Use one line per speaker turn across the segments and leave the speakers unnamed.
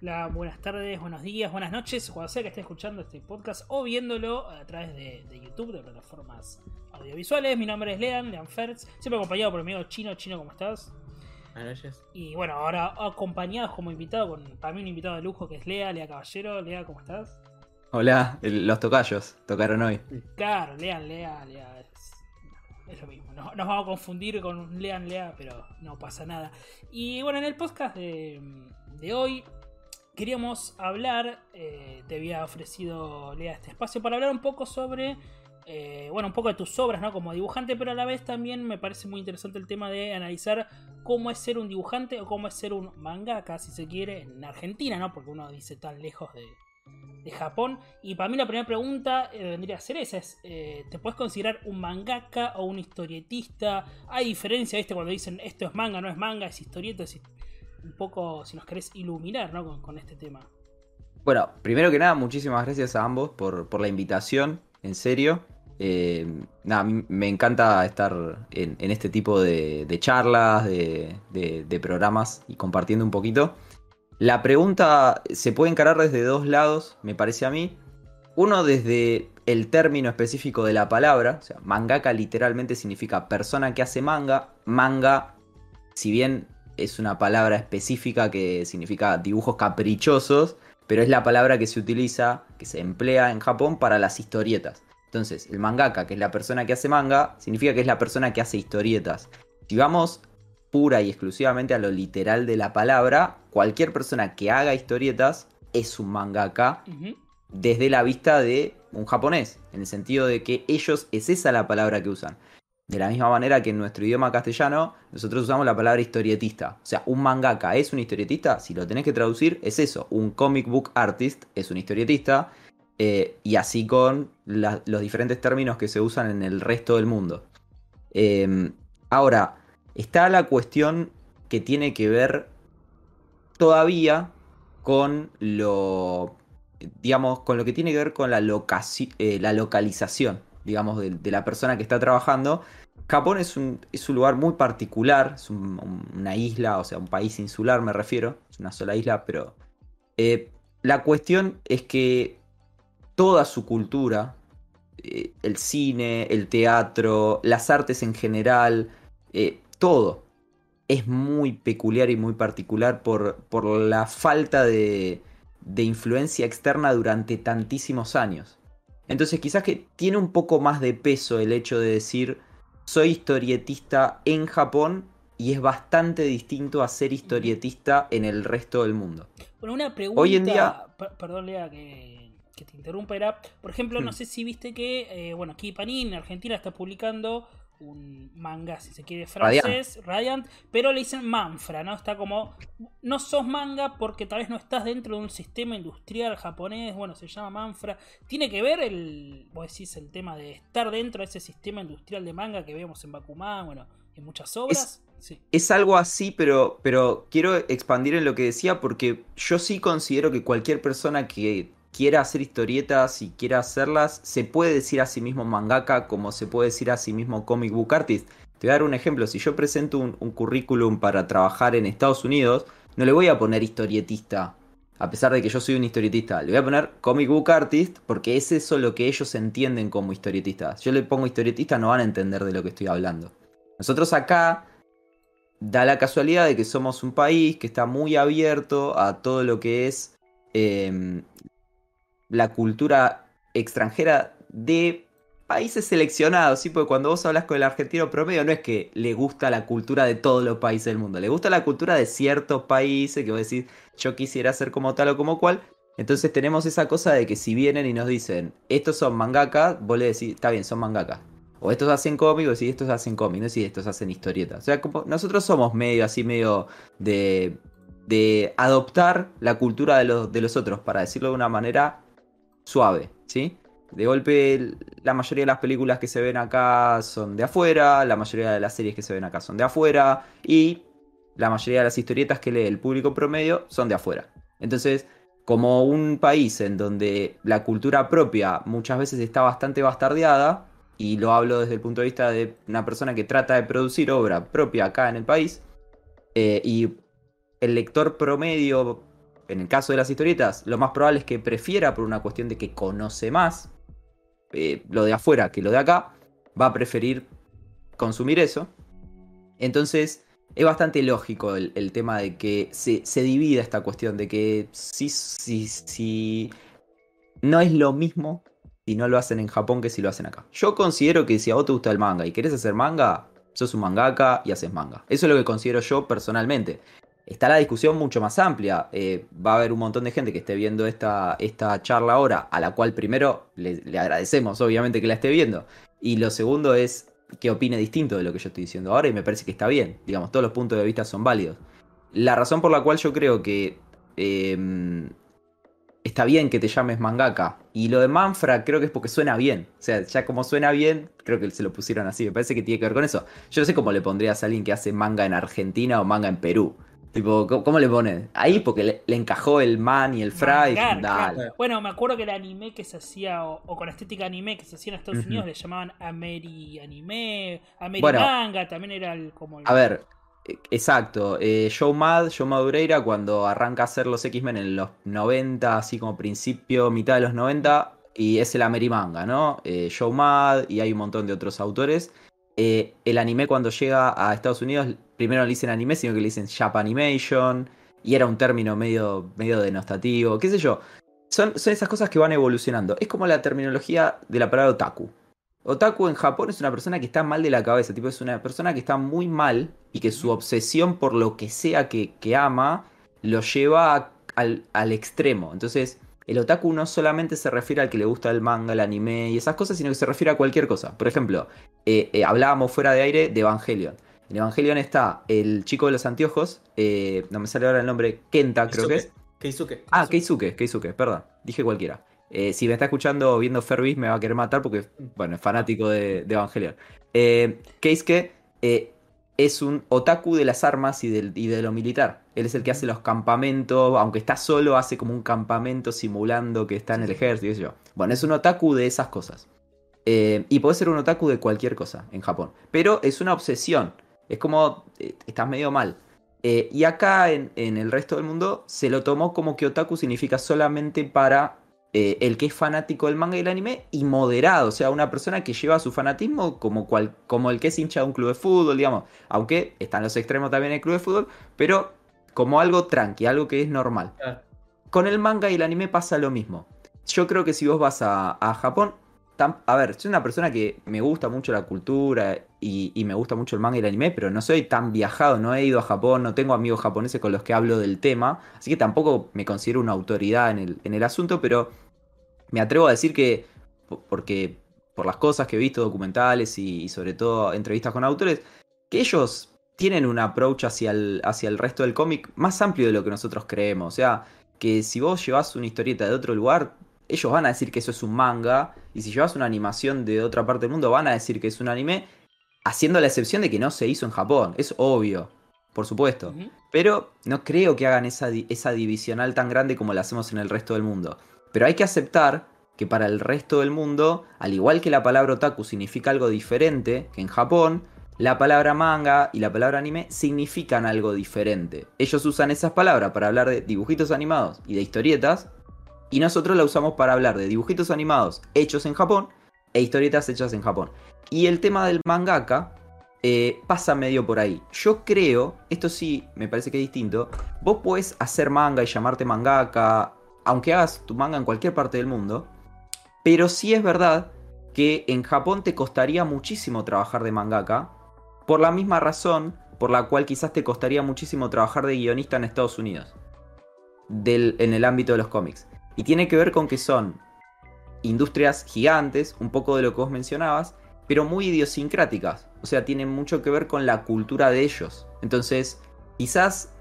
La, buenas tardes, buenos días, buenas noches, cuando sea que esté escuchando este podcast o viéndolo a través de, YouTube, de plataformas audiovisuales. Mi nombre es Lean, Lean Fertz, siempre acompañado por mi amigo Chino. Chino, ¿cómo estás? Y bueno, ahora acompañados como invitado, con mí un invitado de lujo que es Lea, Lea Caballero. Lea, ¿cómo estás?
Hola, el- los tocayos tocaron hoy.
Claro, Lean, Lea, Lea es, es lo mismo. No- nos vamos a confundir con Lean, Lea, pero no pasa nada. Y bueno, en el podcast de, de hoy queríamos hablar, eh, te había ofrecido Lea este espacio para hablar un poco sobre, eh, bueno, un poco de tus obras, ¿no? Como dibujante, pero a la vez también me parece muy interesante el tema de analizar cómo es ser un dibujante o cómo es ser un mangaka, si se quiere, en Argentina, ¿no? Porque uno dice tan lejos de, de Japón. Y para mí la primera pregunta eh, vendría a ser esa, es, eh, ¿te puedes considerar un mangaka o un historietista? ¿Hay diferencia, viste, cuando dicen esto es manga, no es manga, es historieta? Un poco, si nos querés iluminar, ¿no? Con, con este tema.
Bueno, primero que nada, muchísimas gracias a ambos por, por la invitación, en serio. Eh, nada, me encanta estar en, este tipo de, charlas, de, de- de programas y compartiendo un poquito. La pregunta se puede encarar desde dos lados, me parece a mí. Uno desde el término específico de la palabra, o sea, mangaka literalmente significa persona que hace manga. Manga, si bien es una palabra específica que significa dibujos caprichosos, pero es la palabra que se utiliza, que se emplea en Japón para las historietas. Entonces, el mangaka, que es la persona que hace manga, significa que es la persona que hace historietas. Si vamos pura y exclusivamente a lo literal de la palabra, cualquier persona que haga historietas es un mangaka desde la vista de un japonés, en el sentido de que ellos es esa la palabra que usan. De la misma manera que en nuestro idioma castellano, nosotros usamos la palabra historietista. O sea, un mangaka es un historietista, si lo tenés que traducir, es eso. Un comic book artist es un historietista. Eh, y así con los diferentes términos que se usan en el resto del mundo. Eh, ahora, está la cuestión que tiene que ver todavía con lo digamos, con lo que tiene que ver con la, eh, la localización, digamos, de, la persona que está trabajando. Japón es un, es un lugar muy particular, es un- un- una isla, o sea, un país insular me refiero, es una sola isla, pero eh, la cuestión es que toda su cultura, eh, el cine, el teatro, las artes en general, eh, todo, es muy peculiar y muy particular por, por la falta de, de influencia externa durante tantísimos años. Entonces quizás que tiene un poco más de peso el hecho de decir soy historietista en Japón y es bastante distinto a ser historietista en el resto del mundo.
Bueno, una pregunta.
Hoy en día-
per- perdón, Lea, que, que te interrumpa. Era, por ejemplo, no
Hmm.
sé si viste que, eh, bueno, aquí Panini en Argentina está publicando un manga, si se quiere, francés, Radiant, pero le dicen Manfra, ¿no? Está como, no sos manga porque tal vez no estás dentro de un sistema industrial japonés, bueno, se llama Manfra. ¿Tiene que ver el, vos decís, el tema de estar dentro de ese sistema industrial de manga que vemos en Bakuman, bueno, en muchas obras? Sí.
Es algo así, pero, pero quiero expandir en lo que decía porque yo sí considero que cualquier persona que quiera hacer historietas y quiera hacerlas, se puede decir a sí mismo mangaka como se puede decir a sí mismo comic book artist. Te voy a dar un ejemplo, si yo presento un, currículum para trabajar en Estados Unidos, no le voy a poner historietista, a pesar de que yo soy un historietista, le voy a poner comic book artist porque es eso lo que ellos entienden como historietista. Si yo le pongo historietista no van a entender de lo que estoy hablando. Nosotros acá da la casualidad de que somos un país que está muy abierto a todo lo que es eh, la cultura extranjera de países seleccionados, ¿sí? Porque cuando vos hablas con el argentino promedio no es que le gusta la cultura de todos los países del mundo, le gusta la cultura de ciertos países que vos decís, yo quisiera ser como tal o como cual. Entonces tenemos esa cosa de que si vienen y nos dicen, estos son mangaka, vos le decís, está bien, son mangaka. O estos hacen cómic, o si estos hacen cómic, no estos hacen historietas. O sea, nosotros somos medio así, medio de, de adoptar la cultura de los, de los otros, para decirlo de una manera suave, ¿sí? De golpe, la mayoría de las películas que se ven acá son de afuera, la mayoría de las series que se ven acá son de afuera, y la mayoría de las historietas que lee el público promedio son de afuera. Entonces, como un país en donde la cultura propia muchas veces está bastante bastardeada, y lo hablo desde el punto de vista de una persona que trata de producir obra propia acá en el país, eh, y el lector promedio, en el caso de las historietas, lo más probable es que prefiera por una cuestión de que conoce más eh, lo de afuera que lo de acá, va a preferir consumir eso. Entonces, es bastante lógico el, tema de que se, se, divida esta cuestión, de que si, si, si no es lo mismo si no lo hacen en Japón que si lo hacen acá. Yo considero que si a vos te gusta el manga y querés hacer manga, sos un mangaka y haces manga. Eso es lo que considero yo personalmente. Está la discusión mucho más amplia. Eh, va a haber un montón de gente que esté viendo esta, esta charla ahora, a la cual primero le, agradecemos, obviamente, que la esté viendo. Y lo segundo es que opine distinto de lo que yo estoy diciendo ahora y me parece que está bien. Digamos, todos los puntos de vista son válidos. La razón por la cual yo creo que em, está bien que te llames mangaka y lo de Manfra creo que es porque suena bien. O sea, ya como suena bien, creo que se lo pusieron así. Me parece que tiene que ver con eso. Yo no sé cómo le pondrías a alguien que hace manga en Argentina o manga en Perú. Tipo, ¿cómo, le pones? Ahí porque le, encajó el man y el fra y
Bueno, me acuerdo que el anime que se hacía, o, con estética anime que se hacía en Estados Unidos, le llamaban Ameri Anime, Ameri Manga, también era el, como
A ver, e, exacto. Eh, Joe Mad, Joe Madureira, cuando arranca a hacer los X-Men en los 90, así como principio, mitad de los 90, y es el Ameri Manga, ¿no? Eh, Joe Mad, y hay un montón de otros autores. Eh, el anime cuando llega a Estados Unidos, primero no le dicen anime, sino que le dicen Japanimation, y era un término medio, medio denostativo, qué sé yo. Son, son esas cosas que van evolucionando. Es como la terminología de la palabra otaku. Otaku en Japón es una persona que está mal de la cabeza, tipo es una persona que está muy mal y que su obsesión por lo que sea que, ama lo lleva al, al extremo. Entonces, el otaku no solamente se refiere al que le gusta el manga, el anime y esas cosas, sino que se refiere a cualquier cosa. Por ejemplo, eh, eh, hablábamos fuera de aire de Evangelion. En Evangelion está el chico de los anteojos, eh, no me sale ahora el nombre, Kenta creo que es.
Keisuke.
Ah, Keisuke, Keisuke, perdón, dije cualquiera. si me está escuchando viendo Fervis me va a querer matar porque, bueno, es fanático de, de Evangelion. Keisuke es un otaku de las armas y, de lo militar. Él es el que hace los campamentos, aunque está solo, hace como un campamento simulando que está en el ejército, yo. Bueno, es un otaku de esas cosas. Eh, y puede ser un otaku de cualquier cosa en Japón. Pero es una obsesión. Es como, eh, estás medio mal. Eh, y acá en, en, el resto del mundo se lo tomó como que otaku significa solamente para eh, el que es fanático del manga y el anime y moderado, o sea, una persona que lleva su fanatismo como, cual, como el que es hincha de un club de fútbol, digamos, aunque están los extremos también en el club de fútbol, pero como algo tranqui, algo que es normal. Con el manga y el anime pasa lo mismo. Yo creo que si vos vas a, Japón, a ver, soy una persona que me gusta mucho la cultura y, me gusta mucho el manga y el anime, pero no soy tan viajado, no he ido a Japón, no tengo amigos japoneses con los que hablo del tema, así que tampoco me considero una autoridad en el, en el asunto, pero me atrevo a decir que, porque por las cosas que he visto, documentales y, sobre todo entrevistas con autores, que ellos tienen un approach hacia el, hacia el resto del cómic más amplio de lo que nosotros creemos. O sea, que si vos llevas una historieta de otro lugar, ellos van a decir que eso es un manga, y si llevas una animación de otra parte del mundo, van a decir que es un anime, haciendo la excepción de que no se hizo en Japón, es obvio, por supuesto. Pero no creo que hagan esa, esa divisional tan grande como la hacemos en el resto del mundo. Pero hay que aceptar que para el resto del mundo, al igual que la palabra otaku significa algo diferente que en Japón, la palabra manga y la palabra anime significan algo diferente. Ellos usan esas palabras para hablar de dibujitos animados y de historietas, y nosotros la usamos para hablar de dibujitos animados hechos en Japón e historietas hechas en Japón. Y el tema del mangaka eh, pasa medio por ahí. Yo creo, esto sí me parece que es distinto, vos puedes hacer manga y llamarte mangaka, aunque hagas tu manga en cualquier parte del mundo, pero sí es verdad que en Japón te costaría muchísimo trabajar de mangaka, por la misma razón por la cual quizás te costaría muchísimo trabajar de guionista en Estados Unidos, en el ámbito de los cómics. Y tiene que ver con que son industrias gigantes, un poco de lo que vos mencionabas, pero muy idiosincráticas. O sea, tienen mucho que ver con la cultura de ellos. Entonces, quizás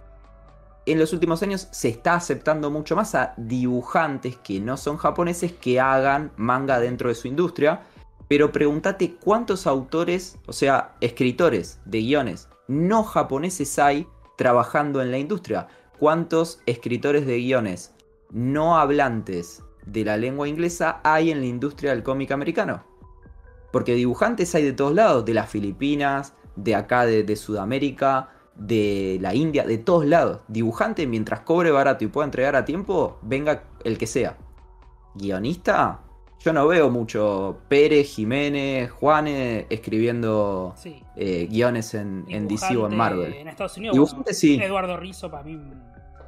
en los últimos años se está aceptando mucho más a dibujantes que no son japoneses que hagan manga dentro de su industria. Pero pregúntate cuántos autores, o sea, escritores de guiones no japoneses hay trabajando en la industria. cuántos escritores de guiones no hablantes de la lengua inglesa hay en la industria del cómic americano. Porque dibujantes hay de todos lados, de las Filipinas, de acá de, de Sudamérica, de la India, de todos lados. Dibujante, mientras cobre barato y pueda entregar a tiempo, venga el que sea. Guionista, yo no veo mucho Pérez, Jiménez, Juanes escribiendo
Sí.
eh, guiones en, en DC o en Marvel.
En Estados Unidos. Bueno,
sí.
Eduardo Rizzo, para mí,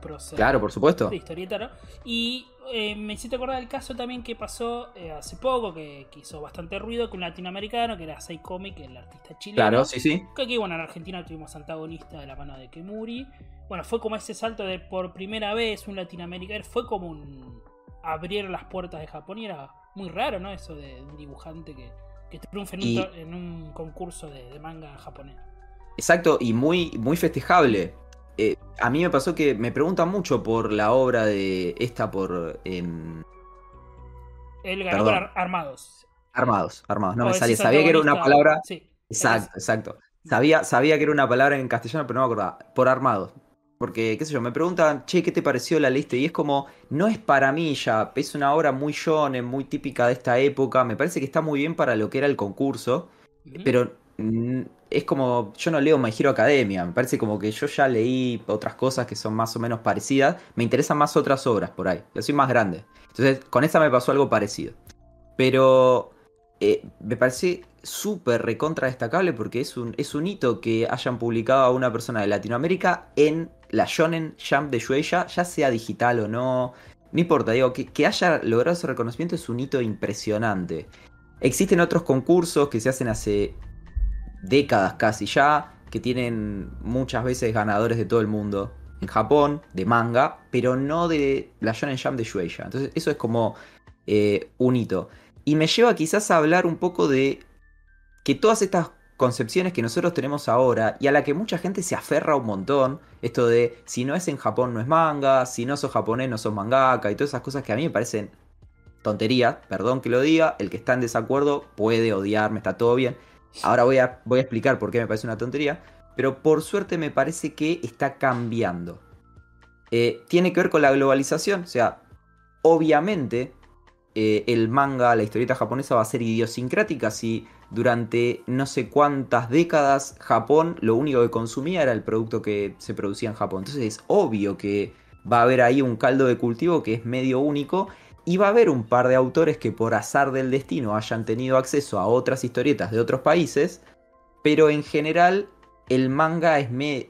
prócer
Claro, por supuesto.
de historieta, ¿no? Y eh, me hiciste acordar del caso también que pasó eh, hace poco, que, que hizo bastante ruido, con un latinoamericano, que era Sei Comic, el artista chileno.
Claro, sí, sí.
Que aquí, bueno, en Argentina tuvimos antagonista de la mano de Kemuri. Bueno, fue como ese salto de por primera vez un latinoamericano. Fue como un. abrir las puertas de Japón y era muy raro, ¿no? Eso de un dibujante que, que triunfe en,
Y-
en un concurso de, de manga japonés.
Exacto, y muy, muy festejable. Eh, a mí me pasó que me preguntan mucho por la obra de esta por
por Ar- Armados.
Armados, Armados. No
O
me salía. Sabía que era una palabra.
Sí.
Exacto, exacto. Sabía, sabía que era una palabra en castellano, pero no me acordaba. Por armados. Porque, qué sé yo, me preguntan, che, ¿qué te pareció la lista? Y es como, no es para mí ya, es una obra muy shonen, muy típica de esta época. Me parece que está muy bien para lo que era el concurso. Pero es como, yo no leo My Hero Academia, me parece como que yo ya leí otras cosas que son más o menos parecidas, me interesan más otras obras por ahí, yo soy más grande. Entonces, con esta me pasó algo parecido. Pero eh, me parece súper recontra destacable porque es un, es un hito que hayan publicado a una persona de Latinoamérica en la Shonen Jump de Shueisha, ya sea digital o no, no importa, digo, que, que haya logrado ese reconocimiento es un hito impresionante. Existen otros concursos que se hacen hace décadas casi ya, que tienen muchas veces ganadores de todo el mundo. En Japón, de manga, pero no de la Shonen Jump de Shueisha. Entonces, eso es como eh, un hito. Y me lleva quizás a hablar un poco de que todas estas concepciones que nosotros tenemos ahora y a la que mucha gente se aferra un montón, esto de si no es en Japón no es manga, si no sos japonés no sos mangaka y todas esas cosas que a mí me parecen tonterías, perdón que lo diga, el que está en desacuerdo puede odiarme, está todo bien. Ahora voy a, voy a explicar por qué me parece una tontería, pero por suerte me parece que está cambiando. Eh, tiene que ver con la globalización, o sea, obviamente eh, el manga, la historieta japonesa va a ser idiosincrática si durante no sé cuántas décadas Japón lo único que consumía era el producto que se producía en Japón. Entonces es obvio que va a haber ahí un caldo de cultivo que es medio único y va a haber un par de autores que por azar del destino hayan tenido acceso a otras historietas de otros países, pero en general el manga es me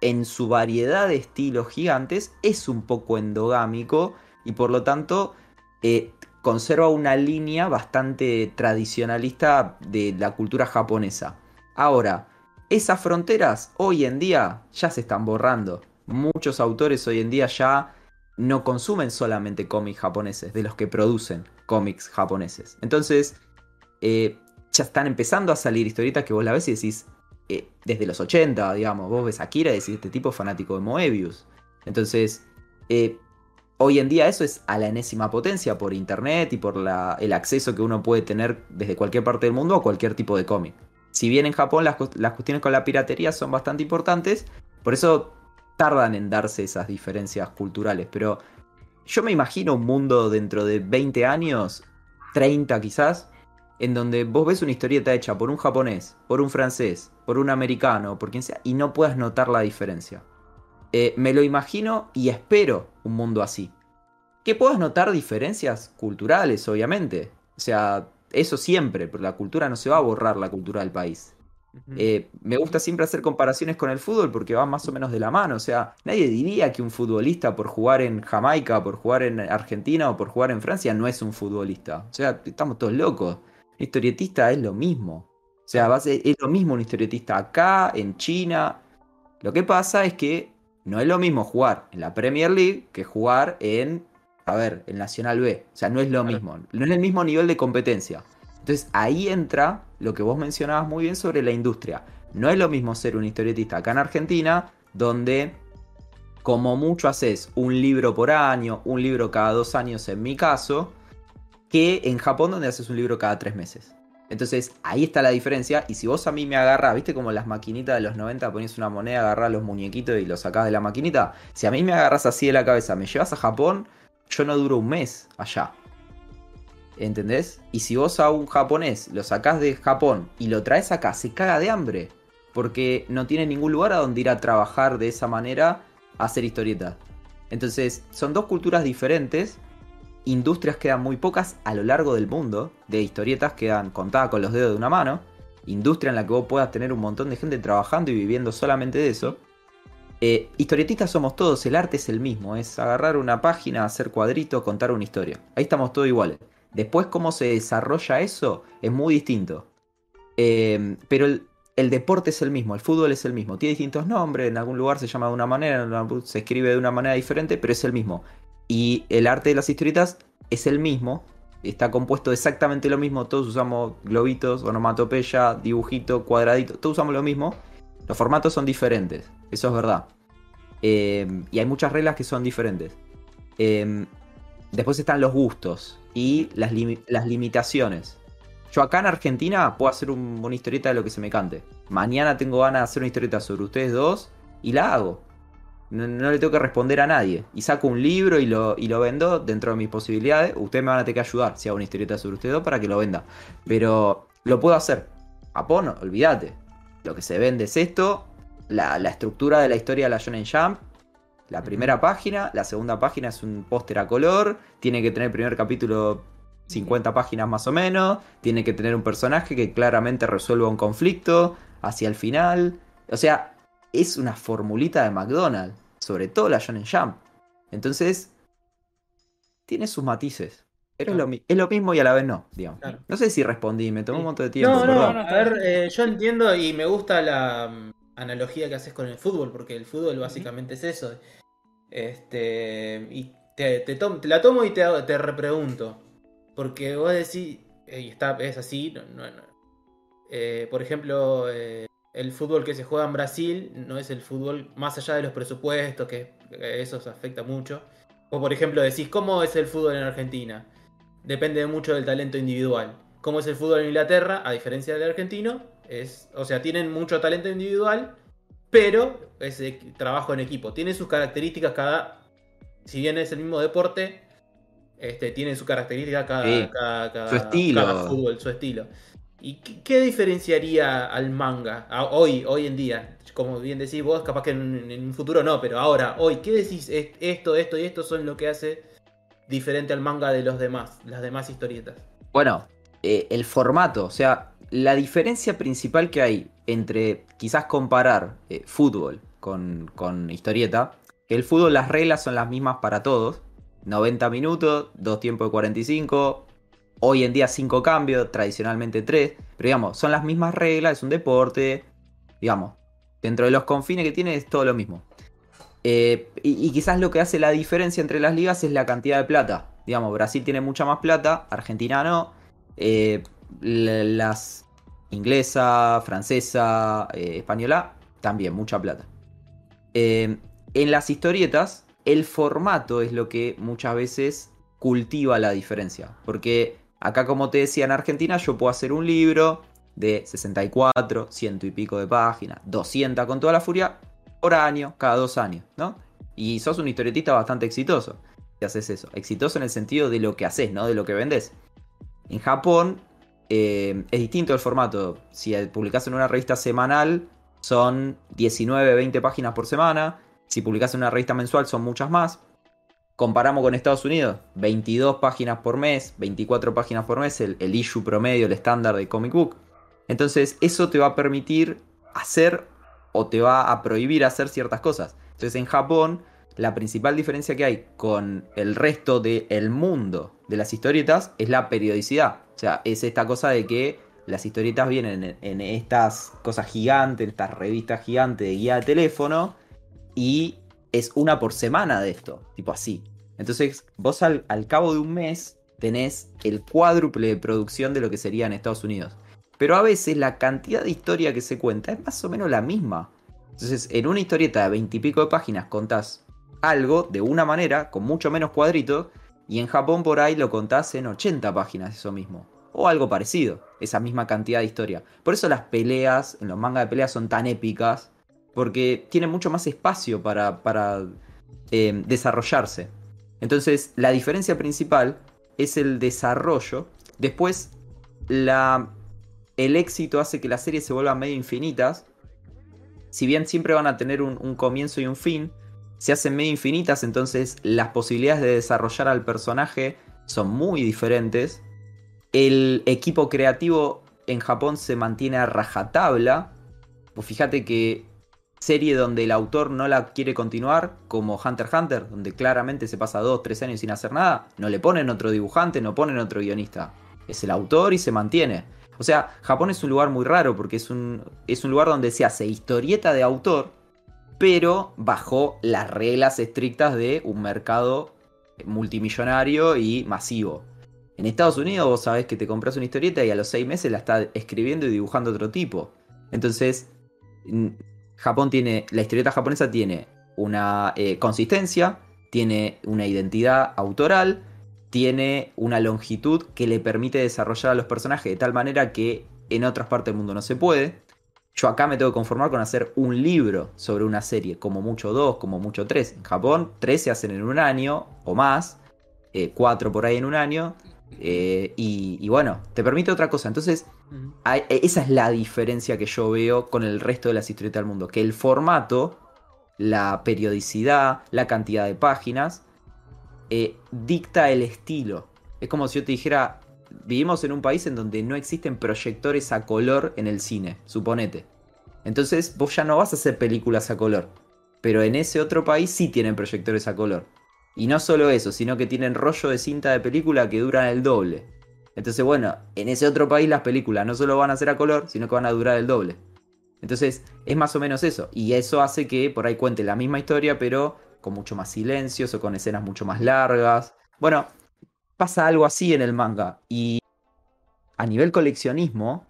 en su variedad de estilos gigantes es un poco endogámico y por lo tanto eh, conserva una línea bastante tradicionalista de la cultura japonesa. Ahora, esas fronteras hoy en día ya se están borrando. Muchos autores hoy en día ya no consumen solamente cómics japoneses, de los que producen cómics japoneses. Entonces, eh, ya están empezando a salir historietas que vos la ves y decís, eh, desde los 80, digamos, vos ves a Akira y decís, este tipo es fanático de Moebius. Entonces, eh, hoy en día eso es a la enésima potencia por internet y por la- el acceso que uno puede tener desde cualquier parte del mundo a cualquier tipo de cómic. Si bien en Japón las, las cuestiones con la piratería son bastante importantes, por eso tardan en darse esas diferencias culturales. Pero yo me imagino un mundo dentro de 20 años, 30 quizás, en donde vos ves una historieta hecha por un japonés, por un francés, por un americano, por quien sea, y no puedas notar la diferencia. Eh, me lo imagino y espero un mundo así. Que puedas notar diferencias culturales, obviamente. O sea, eso siempre, pero la cultura no se va a borrar, la cultura del país. Eh, me gusta siempre hacer comparaciones con el fútbol porque van más o menos de la mano. O sea, nadie diría que un futbolista por jugar en Jamaica, por jugar en Argentina o por jugar en Francia no es un futbolista. O sea, estamos todos locos. Un historietista es lo mismo. O sea, va es lo mismo un historietista acá, en China. Lo que pasa es que no es lo mismo jugar en la Premier League que jugar en, a ver, el Nacional B. O sea, no es lo mismo. No es el mismo nivel de competencia. Entonces ahí entra lo que vos mencionabas muy bien sobre la industria. No es lo mismo ser un historietista acá en Argentina, donde como mucho haces un libro por año, un libro cada dos años en mi caso, que en Japón donde haces un libro cada tres meses. Entonces ahí está la diferencia. Y si vos a mí me agarrás, viste como las maquinitas de los 90 ponías una moneda, agarrás los muñequitos y los sacás de la maquinita. Si a mí me agarras así de la cabeza, me llevas a Japón, yo no duro un mes allá. ¿Entendés? Y si vos a un japonés lo sacás de Japón y lo traes acá, se caga de hambre. Porque no tiene ningún lugar a donde ir a trabajar de esa manera a hacer historietas. Entonces, son dos culturas diferentes. Industrias quedan muy pocas a lo largo del mundo. De historietas quedan contadas con los dedos de una mano. Industria en la que vos puedas tener un montón de gente trabajando y viviendo solamente de eso. Eh, historietistas somos todos, el arte es el mismo. Es agarrar una página, hacer cuadritos, contar una historia. Ahí estamos todos iguales. Después cómo se desarrolla eso es muy distinto. Eh, pero el, deporte es el mismo, el fútbol es el mismo. Tiene distintos nombres, en algún lugar se llama de una manera, se escribe de una manera diferente, pero es el mismo. Y el arte de las historietas es el mismo, está compuesto exactamente lo mismo. Todos usamos globitos, onomatopeya, dibujito, cuadradito, todos usamos lo mismo. Los formatos son diferentes, eso es verdad. Eh, y hay muchas reglas que son diferentes. Eh, después están los gustos y las, limitaciones. Yo acá en Argentina puedo hacer una historieta de lo que se me cante. Mañana tengo ganas de hacer una historieta sobre ustedes dos y la hago. No, le tengo que responder a nadie. Y saco un libro y lo, y lo vendo dentro de mis posibilidades. Ustedes me van a tener que ayudar si hago una historieta sobre ustedes dos para que lo venda. Pero lo puedo hacer. Japón, olvídate. Lo que se vende es esto. La, estructura de la historia de la Shonen Jump la primera página, la segunda página es un póster a color, tiene que tener el primer capítulo 50 páginas más o menos, tiene que tener un personaje que claramente resuelva un conflicto hacia el final. O sea, es una formulita de McDonald's, sobre todo la Shonen Jump. Entonces, tiene sus matices. Pero es, lo, mismo y a la vez no, digamos. No sé si respondí, me tomó un montón de tiempo.
No, no, no, a ver, eh, yo entiendo y me gusta la mm, analogía que haces con el fútbol, porque el fútbol básicamente es eso. Este, y te, la tomo y te, te repregunto. Porque vos decís, y está, es así, eh, por ejemplo, eh, el fútbol que se juega en Brasil no es el fútbol más allá de los presupuestos, que, eso se afecta mucho. O por ejemplo decís, ¿cómo es el fútbol en Argentina? Depende mucho del talento individual. ¿Cómo es el fútbol en Inglaterra? A diferencia del argentino, es, o sea, tienen mucho talento individual, pero es trabajo en equipo. Tiene sus características cada. Si bien es el mismo deporte, este, tiene su característica cada,
su estilo.
fútbol, su estilo. ¿Y qué, diferenciaría al manga hoy, hoy en día? Como bien decís vos, capaz que en, un futuro no, pero ahora, hoy, ¿qué decís? Esto, esto y esto son lo que hace diferente al manga de los demás, las demás historietas.
Bueno, eh, el formato, o sea, la diferencia principal que hay entre quizás comparar eh, fútbol con, historieta, que el fútbol las reglas son las mismas para todos. 90 minutos, dos tiempos de 45, hoy en día 5 cambios, tradicionalmente 3, pero digamos, son las mismas reglas, es un deporte, digamos, dentro de los confines que tiene es todo lo mismo. Eh, y, quizás lo que hace la diferencia entre las ligas es la cantidad de plata. Digamos, Brasil tiene mucha más plata, Argentina no. Eh, las inglesa, francesa, eh, española, también mucha plata. Eh, en las historietas, el formato es lo que muchas veces cultiva la diferencia. Porque acá, como te decía, en Argentina yo puedo hacer un libro de 64, ciento y pico de páginas, 200 con toda la furia, por año, cada dos años, ¿no? Y sos un historietista bastante exitoso si haces eso. Exitoso en el sentido de lo que haces, ¿no? De lo que vendes. En Japón eh, es distinto el formato. Si publicas en una revista semanal, son 19, 20 páginas por semana. Si publicas en una revista mensual, son muchas más. Comparamos con Estados Unidos, 22 páginas por mes, 24 páginas por mes, el, el issue promedio, el estándar de comic book. Entonces, eso te va a permitir hacer o te va a prohibir hacer ciertas cosas. Entonces, en Japón, la principal diferencia que hay con el resto del mundo de las historietas es la periodicidad. O sea, es esta cosa de que las historietas vienen en, estas cosas gigantes, en estas revistas gigantes de guía de teléfono, y es una por semana de esto, tipo así. Entonces, vos al, cabo de un mes tenés el cuádruple de producción de lo que sería en Estados Unidos. Pero a veces la cantidad de historia que se cuenta es más o menos la misma. Entonces, en una historieta de veintipico de páginas contás algo de una manera, con mucho menos cuadritos, y en Japón por ahí lo contás en 80 páginas eso mismo. O algo parecido, esa misma cantidad de historia. Por eso las peleas, en los mangas de peleas son tan épicas, porque tienen mucho más espacio para, eh, desarrollarse. Entonces, la diferencia principal es el desarrollo. Después, la, el éxito hace que las series se vuelvan medio infinitas. Si bien siempre van a tener un, un comienzo y un fin, se hacen medio infinitas, entonces las posibilidades de desarrollar al personaje son muy diferentes. El equipo creativo en Japón se mantiene a rajatabla. Pues fíjate que serie donde el autor no la quiere continuar, como Hunter x Hunter, donde claramente se pasa 2, 3 años sin hacer nada, no le ponen otro dibujante, no ponen otro guionista. Es el autor y se mantiene. O sea, Japón es un lugar muy raro porque es un, es un lugar donde se hace historieta de autor, pero bajo las reglas estrictas de un mercado multimillonario y masivo. En Estados Unidos vos sabés que te compras una historieta y a los seis meses la está escribiendo y dibujando otro tipo. Entonces, Japón tiene, la historieta japonesa tiene una eh, consistencia, tiene una identidad autoral, tiene una longitud que le permite desarrollar a los personajes de tal manera que en otras partes del mundo no se puede. Yo acá me tengo que conformar con hacer un libro sobre una serie, como mucho dos, como mucho tres. En Japón, tres se hacen en un año o más, eh, cuatro por ahí en un año. Eh, y, bueno, te permite otra cosa. Entonces, esa es la diferencia que yo veo con el resto de las historietas del mundo. Que el formato, la periodicidad, la cantidad de páginas, eh, dicta el estilo. Es como si yo te dijera, vivimos en un país en donde no existen proyectores a color en el cine, suponete. Entonces vos ya no vas a hacer películas a color. Pero en ese otro país sí tienen proyectores a color. Y no solo eso, sino que tienen rollo de cinta de película que duran el doble. Entonces, bueno, en ese otro país las películas no solo van a ser a color, sino que van a durar el doble. Entonces, es más o menos eso. Y eso hace que por ahí cuente la misma historia, pero con mucho más silencios o con escenas mucho más largas. Bueno, pasa algo así en el manga. Y a nivel coleccionismo,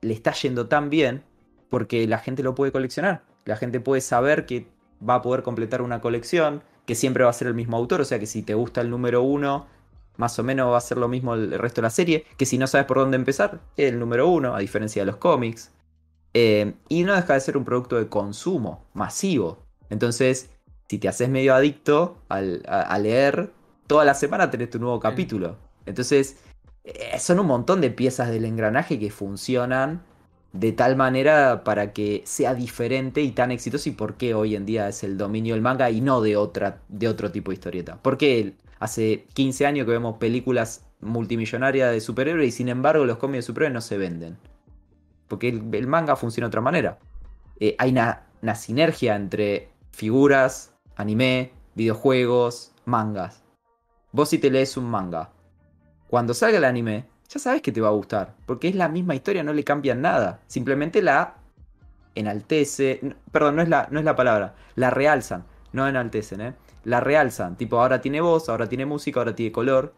le está yendo tan bien porque la gente lo puede coleccionar. La gente puede saber que va a poder completar una colección, que siempre va a ser el mismo autor. O sea que si te gusta el número uno, más o menos va a ser lo mismo el resto de la serie. Que si no sabes por dónde empezar, es el número uno, a diferencia de los cómics. Eh, y no deja de ser un producto de consumo masivo. Entonces, si te haces medio adicto a leer, toda la semana tenés tu nuevo capítulo. Entonces, eh, son un montón de piezas del engranaje que funcionan de tal manera para que sea diferente y tan exitoso y por qué hoy en día es el dominio del manga y no de, otra, de otro tipo de historieta. Porque hace 15 años que vemos películas multimillonarias de superhéroes y sin embargo los cómics de superhéroes no se venden. Porque el, manga funciona de otra manera. Eh, hay una, una sinergia entre figuras, anime, videojuegos, mangas. Vos si te lees un manga, cuando salga el anime, ya sabes que te va a gustar, porque es la misma historia, no le cambian nada, simplemente la enaltece, perdón, no es la, no es la palabra, la realzan, no enaltecen, ¿eh? La realzan, tipo ahora tiene voz, ahora tiene música, ahora tiene color.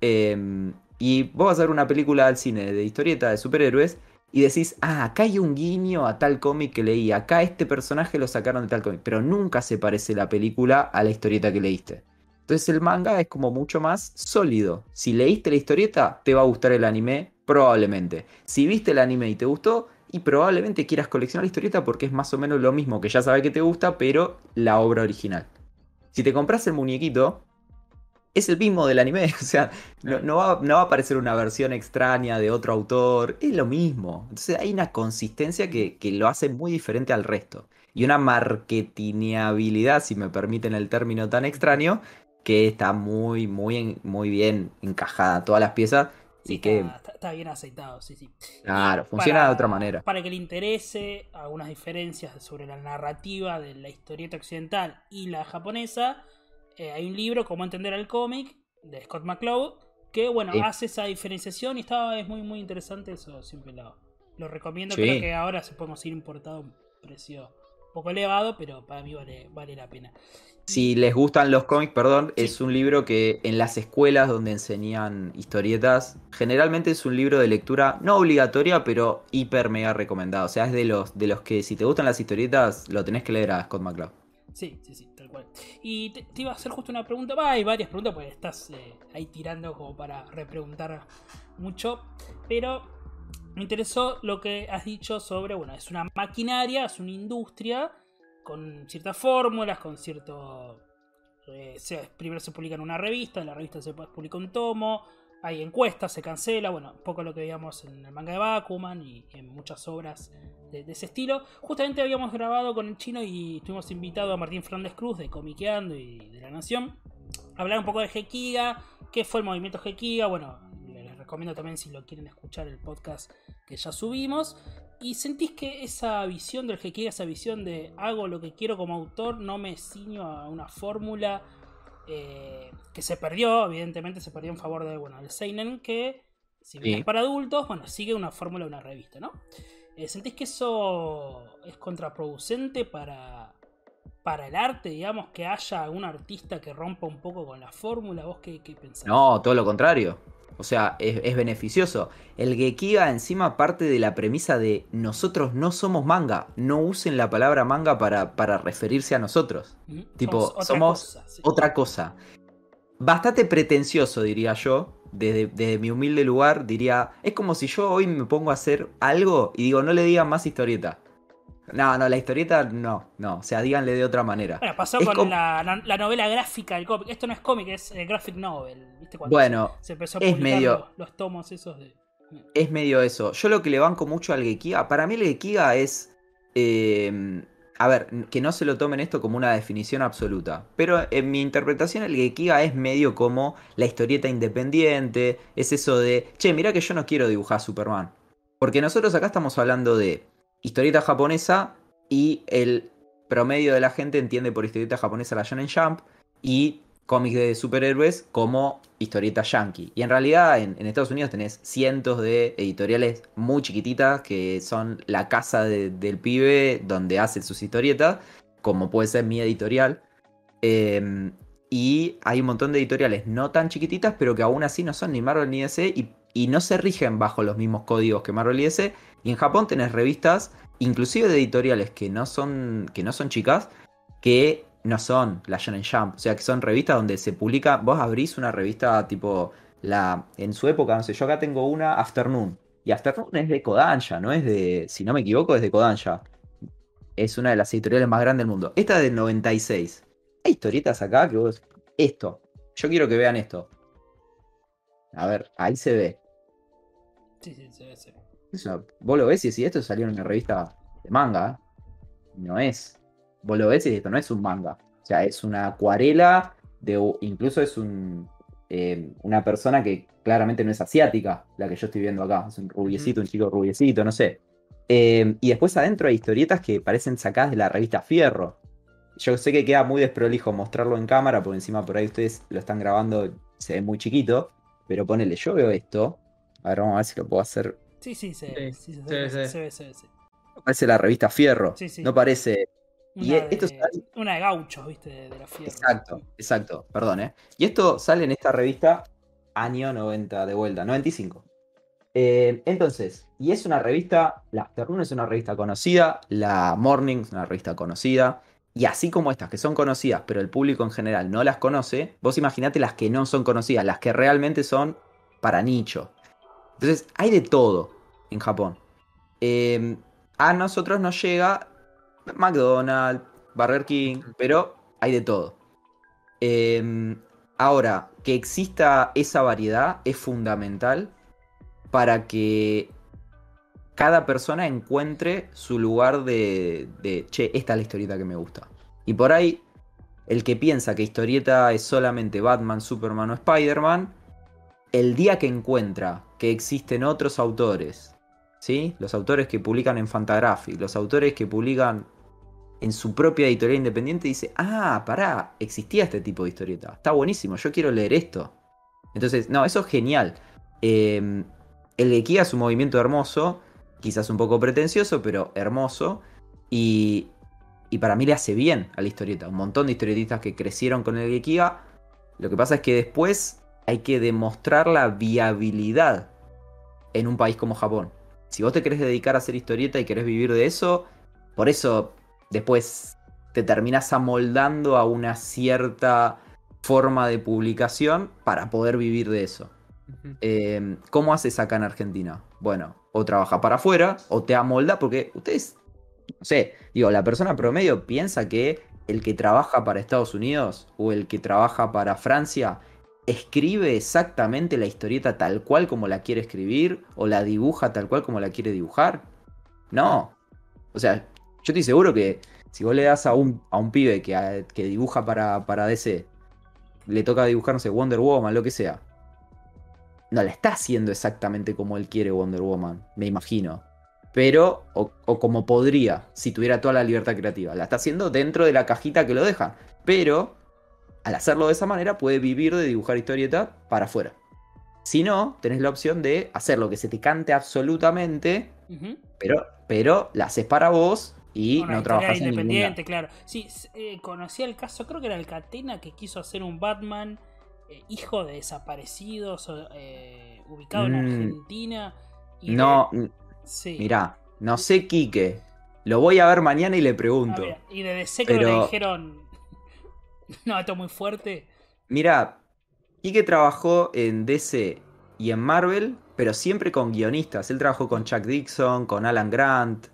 Em, y vos vas a ver una película al cine de historieta de superhéroes y decís, ah, acá hay un guiño a tal cómic que leí, acá este personaje lo sacaron de tal cómic, pero nunca se parece la película a la historieta que leíste. Entonces el manga es como mucho más sólido. Si leíste la historieta, te va a gustar el anime, probablemente. Si viste el anime y te gustó, y probablemente quieras coleccionar la historieta porque es más o menos lo mismo que ya sabes que te gusta, pero la obra original. Si te compras el muñequito, es el mismo del anime, o sea, no, va, a aparecer una versión extraña de otro autor, es lo mismo. Entonces hay una consistencia que, lo hace muy diferente al resto. Y una marketingabilidad, si me permiten el término tan extraño, que está muy, muy, muy bien encajada todas las piezas. y que...
Está, bien aceitado, sí, sí.
Claro, funciona de otra manera.
Para que le interese algunas diferencias sobre la narrativa de la historieta occidental y la japonesa, eh, hay un libro, Cómo entender el cómic, de Scott McCloud, que bueno, hace esa diferenciación y está, es muy, muy interesante, eso siempre lo, lo recomiendo. Creo que ahora se podemos ir importado a un precio poco elevado, pero para mí vale, vale la pena.
Si les gustan los cómics, perdón, es un libro que en las escuelas donde enseñan historietas, generalmente es un libro de lectura no obligatoria, pero hiper mega recomendado. O sea, es de los, de los que si te gustan las historietas, lo tenés que leer a Scott McCloud.
Sí, sí, sí, tal cual. Y te, te iba a hacer justo una pregunta. Hay varias preguntas porque estás eh, ahí tirando como para repreguntar mucho. Pero me interesó lo que has dicho sobre, bueno, es una maquinaria, es una industria con ciertas fórmulas, con cierto... eh, primero se publica en una revista, en la revista se publica un tomo, hay encuestas, se cancela, bueno, un poco lo que veíamos en el manga de Bakuman y en muchas obras de, ese estilo. Justamente habíamos grabado con el chino y estuvimos invitados a Martín Fernández Cruz de Comiqueando y de La Nación. a Hablar un poco de Gekiga, qué fue el movimiento Gekiga, bueno, les recomiendo también si lo quieren escuchar el podcast que ya subimos. Y sentís que esa visión del Gekiga, esa visión de hago lo que quiero como autor, no me ciño a una fórmula eh, que se perdió, evidentemente se perdió en favor de, bueno, el Seinen, que si bien
Sí.
es para adultos, bueno, sigue una fórmula de una revista, ¿no? Eh, ¿Sentís que eso es contraproducente para, para el arte, digamos, que haya algún artista que rompa un poco con la fórmula? ¿Vos qué, qué pensás?
No, todo lo contrario. O sea, es, es beneficioso. El Gekiga encima parte de la premisa de nosotros no somos manga. No usen la palabra manga para, para referirse a nosotros. Tipo,
otra
somos
cosa, sí.
Otra cosa. Bastante pretencioso, diría yo. Desde, desde mi humilde lugar, diría. Es como si yo hoy me pongo a hacer algo y digo, no le digan más historieta. No, no, la historieta no, no. O sea, díganle de otra manera.
Bueno, pasó
Es
con la, la- la novela gráfica del cómic. Esto no es cómic, es eh, graphic novel. ¿viste? Cuando
Bueno,
se, se empezó a
es
publicar
medio-
los, los tomos esos de.
es medio eso. Yo lo que le banco mucho al Gekiga, para mí el Gekiga es... eh, a ver, que no se lo tomen esto como una definición absoluta. Pero en mi interpretación el Gekiga es medio como la historieta independiente. Es eso de, che, mira que yo no quiero dibujar a Superman. Porque nosotros acá estamos hablando de historieta japonesa y el promedio de la gente entiende por historieta japonesa la Shonen Jump y cómics de superhéroes como historieta yankee. Y en realidad en, Estados Unidos tenés cientos de editoriales muy chiquititas que son la casa de- del pibe donde hace sus historietas, como puede ser mi editorial. Eh, y hay un montón de editoriales no tan chiquititas, pero que aún así no son ni Marvel ni DC y, y no se rigen bajo los mismos códigos que Marvel y DC. Y en Japón tenés revistas, inclusive de editoriales que no son, que no son chicas, que no son la Shonen Jump. O sea, que son revistas donde se publica. Vos abrís una revista tipo. La, en su época, no sé, yo acá tengo una Afternoon. Y Afternoon es de Kodansha, no es de. Si no me equivoco, es de Kodansha. Es una de las editoriales más grandes del mundo. Esta es del 96. Hay historietas acá que vos. Esto. Yo quiero que vean esto. A ver, ahí se ve.
Sí, sí, sí, sí.
Es una- vos lo ves y decís, esto salió en una revista de manga. No es. Vos lo ves y esto no es un manga. O sea, es una acuarela de. Incluso es un. eh, una persona que claramente no es asiática, la que yo estoy viendo acá. Es un rubiecito, un chico rubiecito, no sé. Eh, y después adentro hay historietas que parecen sacadas de la revista Fierro. Yo sé que queda muy desprolijo mostrarlo en cámara, porque encima por ahí ustedes lo están grabando, se ve muy chiquito. Pero ponele, yo veo esto. A ver, vamos a ver si lo puedo hacer
Sí, sí, se,
Sí,
sí, se,
sí,
ve,
sí.
se ve, se ve, se ve.
Parece la revista Fierro.
Sí, sí.
No parece. Y
Una,
esto
de,
sale-
una de gauchos, viste, de, de la fierro.
Exacto, exacto. Perdón, ¿eh? Y esto sale en esta revista año 90 de vuelta, 95. Eh, entonces, y es una revista, la Afternoon es una revista conocida, la Morning es una revista conocida, y así como estas que son conocidas, pero el público en general no las conoce, vos imaginate las que no son conocidas, las que realmente son para nicho. Entonces, hay de todo en Japón. Eh, a nosotros nos llega McDonald's, Burger King, pero hay de todo. Eh, ahora, que exista esa variedad es fundamental para que cada persona encuentre su lugar de, de, che, esta es la historieta que me gusta. Y por ahí, el que piensa que historieta es solamente Batman, Superman o Spider-Man, el día que encuentra que existen otros autores, ¿sí? Los autores que publican en Fantagraphic, los autores que publican en su propia editorial independiente, dice, ah, pará, existía este tipo de historieta, está buenísimo, yo quiero leer esto. Entonces, no, eso es genial. Eh, el de Kia es un movimiento hermoso, quizás un poco pretencioso, pero hermoso, y, y para mí le hace bien a la historieta. Un montón de historietistas que crecieron con el Gekiga. Lo que pasa es que después hay que demostrar la viabilidad en un país como Japón. Si vos te querés dedicar a hacer historieta y querés vivir de eso, por eso después te terminás amoldando a una cierta forma de publicación para poder vivir de eso. Eh, ¿Cómo haces acá en Argentina? Bueno, o trabaja para afuera o te amolda porque ustedes, no sé, digo, la persona promedio piensa que el que trabaja para Estados Unidos o el que trabaja para Francia escribe exactamente la historieta tal cual como la quiere escribir o la dibuja tal cual como la quiere dibujar. No. O sea, yo estoy seguro que si vos le das a un, a un pibe que, que dibuja para, para DC, le toca dibujar, no sé, Wonder Woman, lo que sea. No la está haciendo exactamente como él quiere Wonder Woman, me imagino. Pero, o, o como podría, si tuviera toda la libertad creativa. La está haciendo dentro de la cajita que lo deja. Pero, al hacerlo de esa manera, puede vivir de dibujar historieta para afuera. Si no, tenés la opción de hacer lo que se te cante absolutamente, pero, pero la haces para vos y
Una
no trabajas en
independiente, claro. Sí, eh, conocía el caso, creo que era el Catena que quiso hacer un Batman eh, hijo de desaparecidos, eh, ubicado en
Mm.
Argentina. y
No,
de- sí.
mirá, no sé, Quique. Lo voy a ver mañana y le pregunto.
y de DC creo que
Pero-
le dijeron. No, esto es muy fuerte.
Mira, Quique trabajó en DC y en Marvel, pero siempre con guionistas. Él trabajó con Chuck Dixon, con Alan Grant.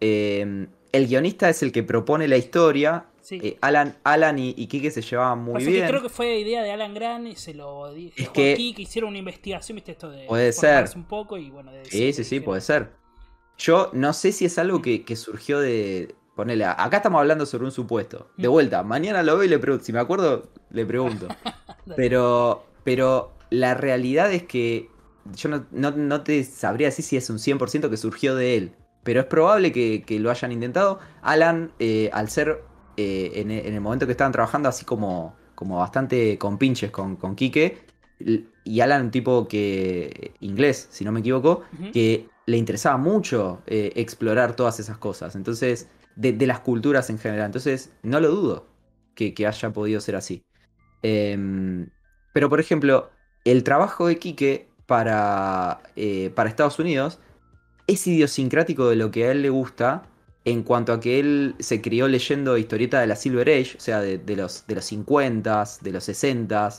Eh, el guionista es el que propone la historia.
Sí.
Eh, Alan, Alan y, y Quique se llevaban muy
Pasa que
bien.
creo que fue idea de Alan Grant y se lo di- dijo
que-
aquí que hicieron una investigación, viste esto de
Puede ser.
un poco y bueno, de
Sí, sí, sí, puede ser. Yo no sé si es algo que, que surgió de. Ponele, acá estamos hablando sobre un supuesto. De
Mm.
vuelta, mañana lo veo y le pregunto. Si me acuerdo, le pregunto. Pero, pero la realidad es que yo no, no- no te sabría decir si es un 100% que surgió de él. Pero es probable que, que lo hayan intentado. Alan, eh, al ser eh, en, en el momento que estaban trabajando así como, como bastante con pinches con, con Quique, y Alan un tipo que inglés, si no me equivoco, que le interesaba mucho eh, explorar todas esas cosas. Entonces, de, las culturas en general. Entonces, no lo dudo que, haya podido ser así. Em, pero, por ejemplo, el trabajo de Quique para, eh, para Estados Unidos es idiosincrático de lo que a él le gusta en cuanto a que él se crió leyendo historieta de la Silver Age, o sea, de, los, de los 50, de los 60,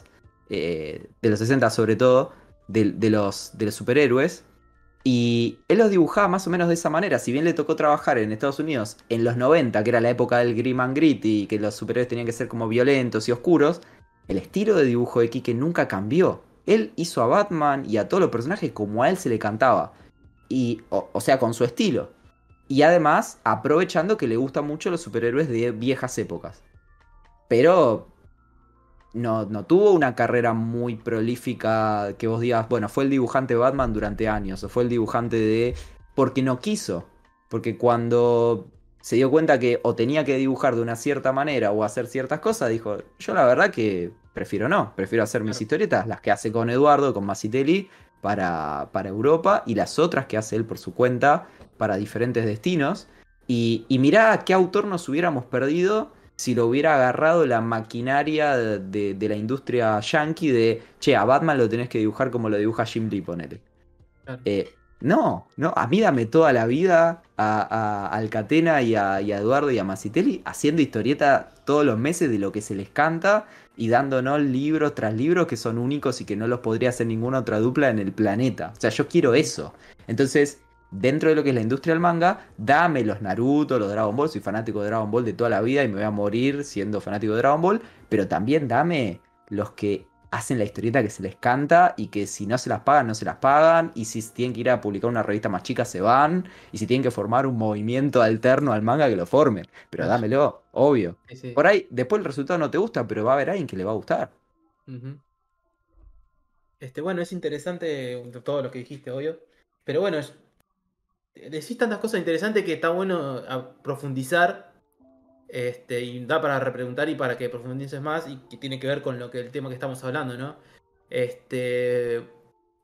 eh, de los 60 sobre todo, de los, de los superhéroes. Y él los dibujaba más o menos de esa manera. Si bien le tocó trabajar en Estados Unidos en los 90, que era la época del grim and gritty, que los superhéroes tenían que ser como violentos y oscuros, el estilo de dibujo de Kike nunca cambió. Él hizo a Batman y a todos los personajes como a él se le cantaba. Y, o, o sea, con su estilo. Y además, aprovechando que le gustan mucho los superhéroes de viejas épocas. Pero no, no tuvo una carrera muy prolífica que vos digas, bueno, fue el dibujante de Batman durante años, o fue el dibujante de... porque no quiso. Porque cuando se dio cuenta que o tenía que dibujar de una cierta manera o hacer ciertas cosas, dijo, yo la verdad que prefiero no, prefiero hacer mis historietas, las que hace con Eduardo, con Masitelli, para, para Europa, y las otras que hace él por su cuenta, para diferentes destinos. Y, y mirá qué autor nos hubiéramos perdido si lo hubiera agarrado la maquinaria de, de- de la industria yankee de, che, a Batman lo tenés que dibujar como lo dibuja Jim Lee, ponele.
Claro.
Eh, no, no, a mí dame toda la vida a, a Alcatena y a, y a Eduardo y a Masitelli haciendo historieta todos los meses de lo que se les canta y dándonos libros tras libros que son únicos y que no los podría hacer ninguna otra dupla en el planeta. O sea, yo quiero eso. Entonces, dentro de lo que es la industria del manga, dame los Naruto, los Dragon Ball. Soy fanático de Dragon Ball de toda la vida y me voy a morir siendo fanático de Dragon Ball. Pero también dame los que hacen la historieta que se les canta y que si no se las pagan, no se las pagan. Y si tienen que ir a publicar una revista más chica, se van. Y si tienen que formar un movimiento alterno al manga, que lo formen. Pero dámelo, obvio.
Sí, sí.
Por ahí, después el resultado no te gusta, pero va a haber alguien que le va a gustar.
Este, bueno, es interesante todo lo que dijiste, obvio. Pero bueno, es- decís tantas cosas interesantes que está bueno a profundizar. Este, y da para repreguntar y para que profundices más. Y que tiene que ver con lo que el tema que estamos hablando, ¿no? Este.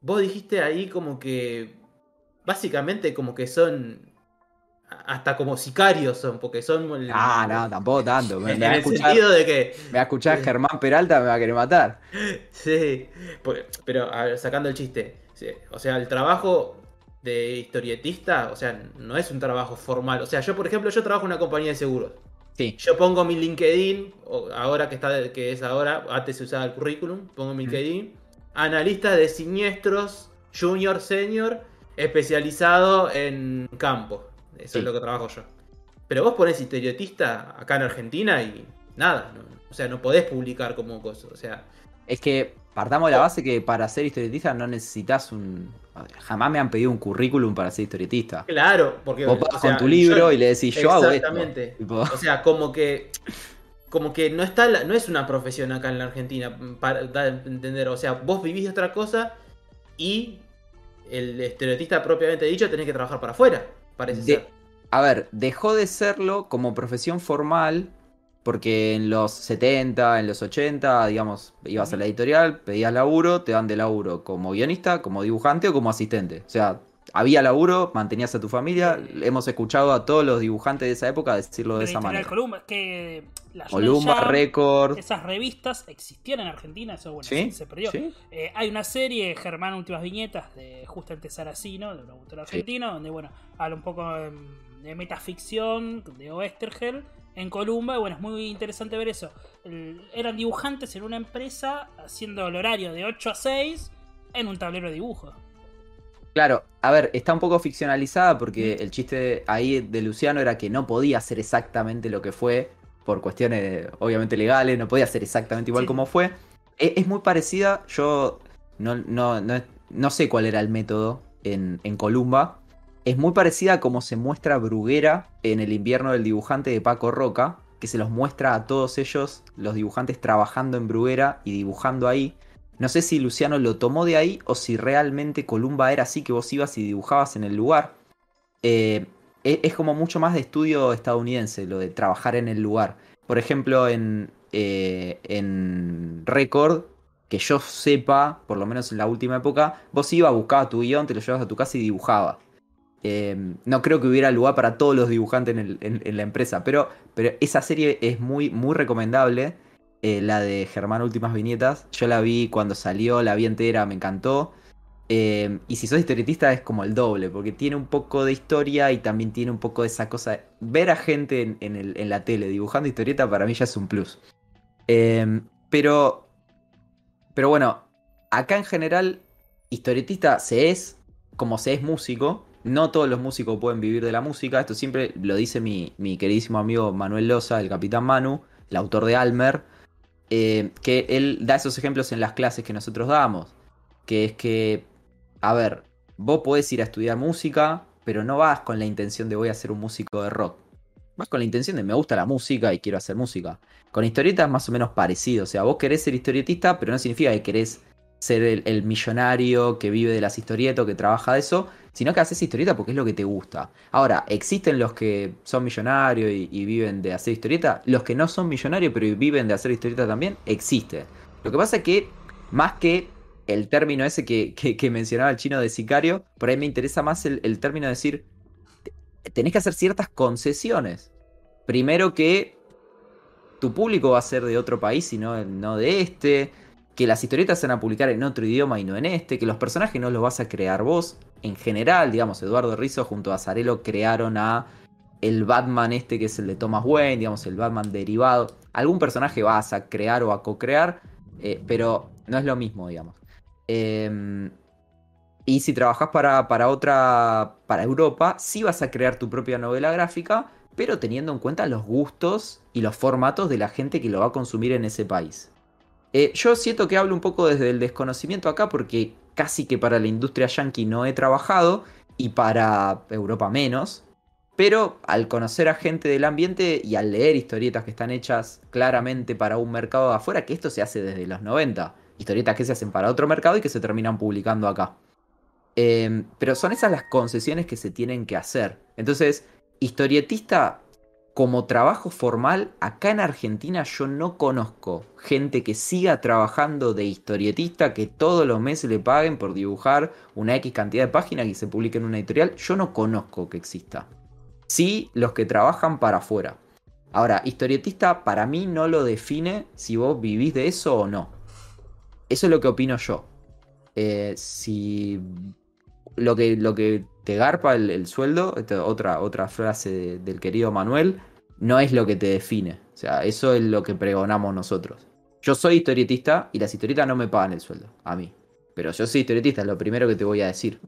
Vos dijiste ahí como que. Básicamente como que son. Hasta como sicarios son, porque son.
Ah, no, tampoco tanto. Me,
En
me
el
escuchar,
sentido de que.
me va a escuchar Germán Peralta, me va a querer matar.
Sí, por- pero a ver, sacando el chiste, sí, o sea, el trabajo de historietista, o sea, no es un trabajo formal. O sea, yo, por ejemplo, yo trabajo en una compañía de seguros.
Sí.
Yo pongo mi LinkedIn, ahora que está que es ahora, antes se usaba el currículum, pongo mi LinkedIn, analista de siniestros, junior, senior, especializado en campo. Eso
Sí.
es lo que trabajo yo. Pero vos ponés historietista acá en Argentina y nada, no- o sea, no podés publicar como cosa, o sea,
Es que partamos de la base que para ser historietista no necesitas un. Jamás me han pedido un currículum para ser historietista.
claro, porque
Vos
o
pasás
sea,
con tu libro
yo-
y le decís, yo hago esto.
Exactamente. O sea, como que. Como que no está la- no es una profesión acá en la Argentina. Para dar entender. O sea, vos vivís de otra cosa y el estereotista propiamente dicho tenés que trabajar para afuera. Parece
De-
ser.
A ver, dejó de serlo como profesión formal porque en los 70, en los 80, digamos, ibas a la editorial, pedías laburo, te dan de laburo como guionista, como dibujante o como asistente. O sea, había laburo, mantenías a tu familia. Hemos escuchado a todos los dibujantes de esa época decirlo de esa manera.
Columba, que la
Columba, Record.
Esas revistas existían en Argentina, eso bueno,
¿Sí?
se perdió.
¿Sí?
Eh, hay una serie, Germán Últimas Viñetas, de justamente Saracino, de un autor argentino, donde bueno, habla un poco em, de metaficción, de Oestergel, en Columba, y bueno, es muy interesante ver eso. El- eran dibujantes en una empresa haciendo el horario de 8 a 6 en un tablero de dibujo.
Claro, a ver, está un poco ficcionalizada porque el chiste ahí de Luciano era que no podía hacer exactamente lo que fue por cuestiones obviamente legales, no podía ser exactamente igual
Sí.
como fue. E- Es, muy parecida, yo no, no, no, no sé cuál era el método en, en Columba. Es muy parecida a como se muestra Bruguera en el invierno del dibujante de Paco Roca, que se los muestra a todos ellos, los dibujantes trabajando en Bruguera y dibujando ahí. No sé si Luciano lo tomó de ahí o si realmente Columba era así que vos ibas y dibujabas en el lugar. Eh, e- es, como mucho más de estudio estadounidense, lo de trabajar en el lugar. Por ejemplo, en, eh, en Record, que yo sepa, por lo menos en la última época, vos ibas, buscabas tu guion, te lo llevabas a tu casa y dibujabas. Eh, no creo que hubiera lugar para todos los dibujantes en, la empresa, pero, esa serie es muy, muy recomendable. eh, la de Germán Últimas Viñetas. Yo la vi cuando salió, la vi entera, me encantó. Eh, y si sos historietista es como el doble, porque tiene un poco de historia y también tiene un poco de esa cosa. Ver a gente en, la tele dibujando historieta para mí ya es un plus. Eh, pero, pero bueno, acá en general, historietista se es como se es músico. No todos los músicos pueden vivir de la música. Esto siempre lo dice mi, mi queridísimo amigo Manuel Loza, el Capitán Manu, el autor de Almer. eh, que él da esos ejemplos en las clases que nosotros damos. Que es que, a ver, vos podés ir a estudiar música, pero no vas con la intención de voy a ser un músico de rock. Vas con la intención de me gusta la música y quiero hacer música. Con historietas más o menos parecido. O sea, vos querés ser historietista, pero no significa que querés ser el, millonario que vive de las historietas o que trabaja de eso, sino que haces historieta porque es lo que te gusta. Ahora, existen los que son millonarios y, viven de hacer historieta, los que no son millonarios pero viven de hacer historieta también, existe. Lo que pasa es que, más que el término ese que, que- mencionaba el chino de sicario, por ahí me interesa más el, el término de decir, te- tenés que hacer ciertas concesiones. Primero que tu público va a ser de otro país y no, no de este, que las historietas se van a publicar en otro idioma y no en este, que los personajes no los vas a crear vos. En general, digamos, Eduardo Rizzo junto a Zarello crearon a el Batman este que es el de Thomas Wayne, digamos, el Batman derivado. Algún personaje vas a crear o a co-crear, eh, pero no es lo mismo, digamos. Eh, y si trabajas para, para otra, para Europa, sí vas a crear tu propia novela gráfica, pero teniendo en cuenta los gustos y los formatos de la gente que lo va a consumir en ese país. Eh, yo siento que hablo un poco desde el desconocimiento acá porque casi que para la industria yankee no he trabajado y para Europa menos. Pero al conocer a gente del ambiente y al leer historietas que están hechas claramente para un mercado de afuera, que esto se hace desde los 90, historietas que se hacen para otro mercado y que se terminan publicando acá. Eh, pero son esas las concesiones que se tienen que hacer. Entonces, historietista como trabajo formal, acá en Argentina yo no conozco gente que siga trabajando de historietista, que todos los meses le paguen por dibujar una X cantidad de páginas y se publique en una editorial. Yo no conozco que exista. Sí, los que trabajan para afuera. Ahora, historietista para mí no lo define si vos vivís de eso o no. Eso es lo que opino yo. Eh, si lo que, lo que te garpa el, el sueldo, esta otra, otra frase de- del querido Manuel, no es lo que te define. O sea, eso es lo que pregonamos nosotros. Yo soy historietista y las historietas no me pagan el sueldo, a mí. Pero yo soy historietista, es lo primero que te voy a decir.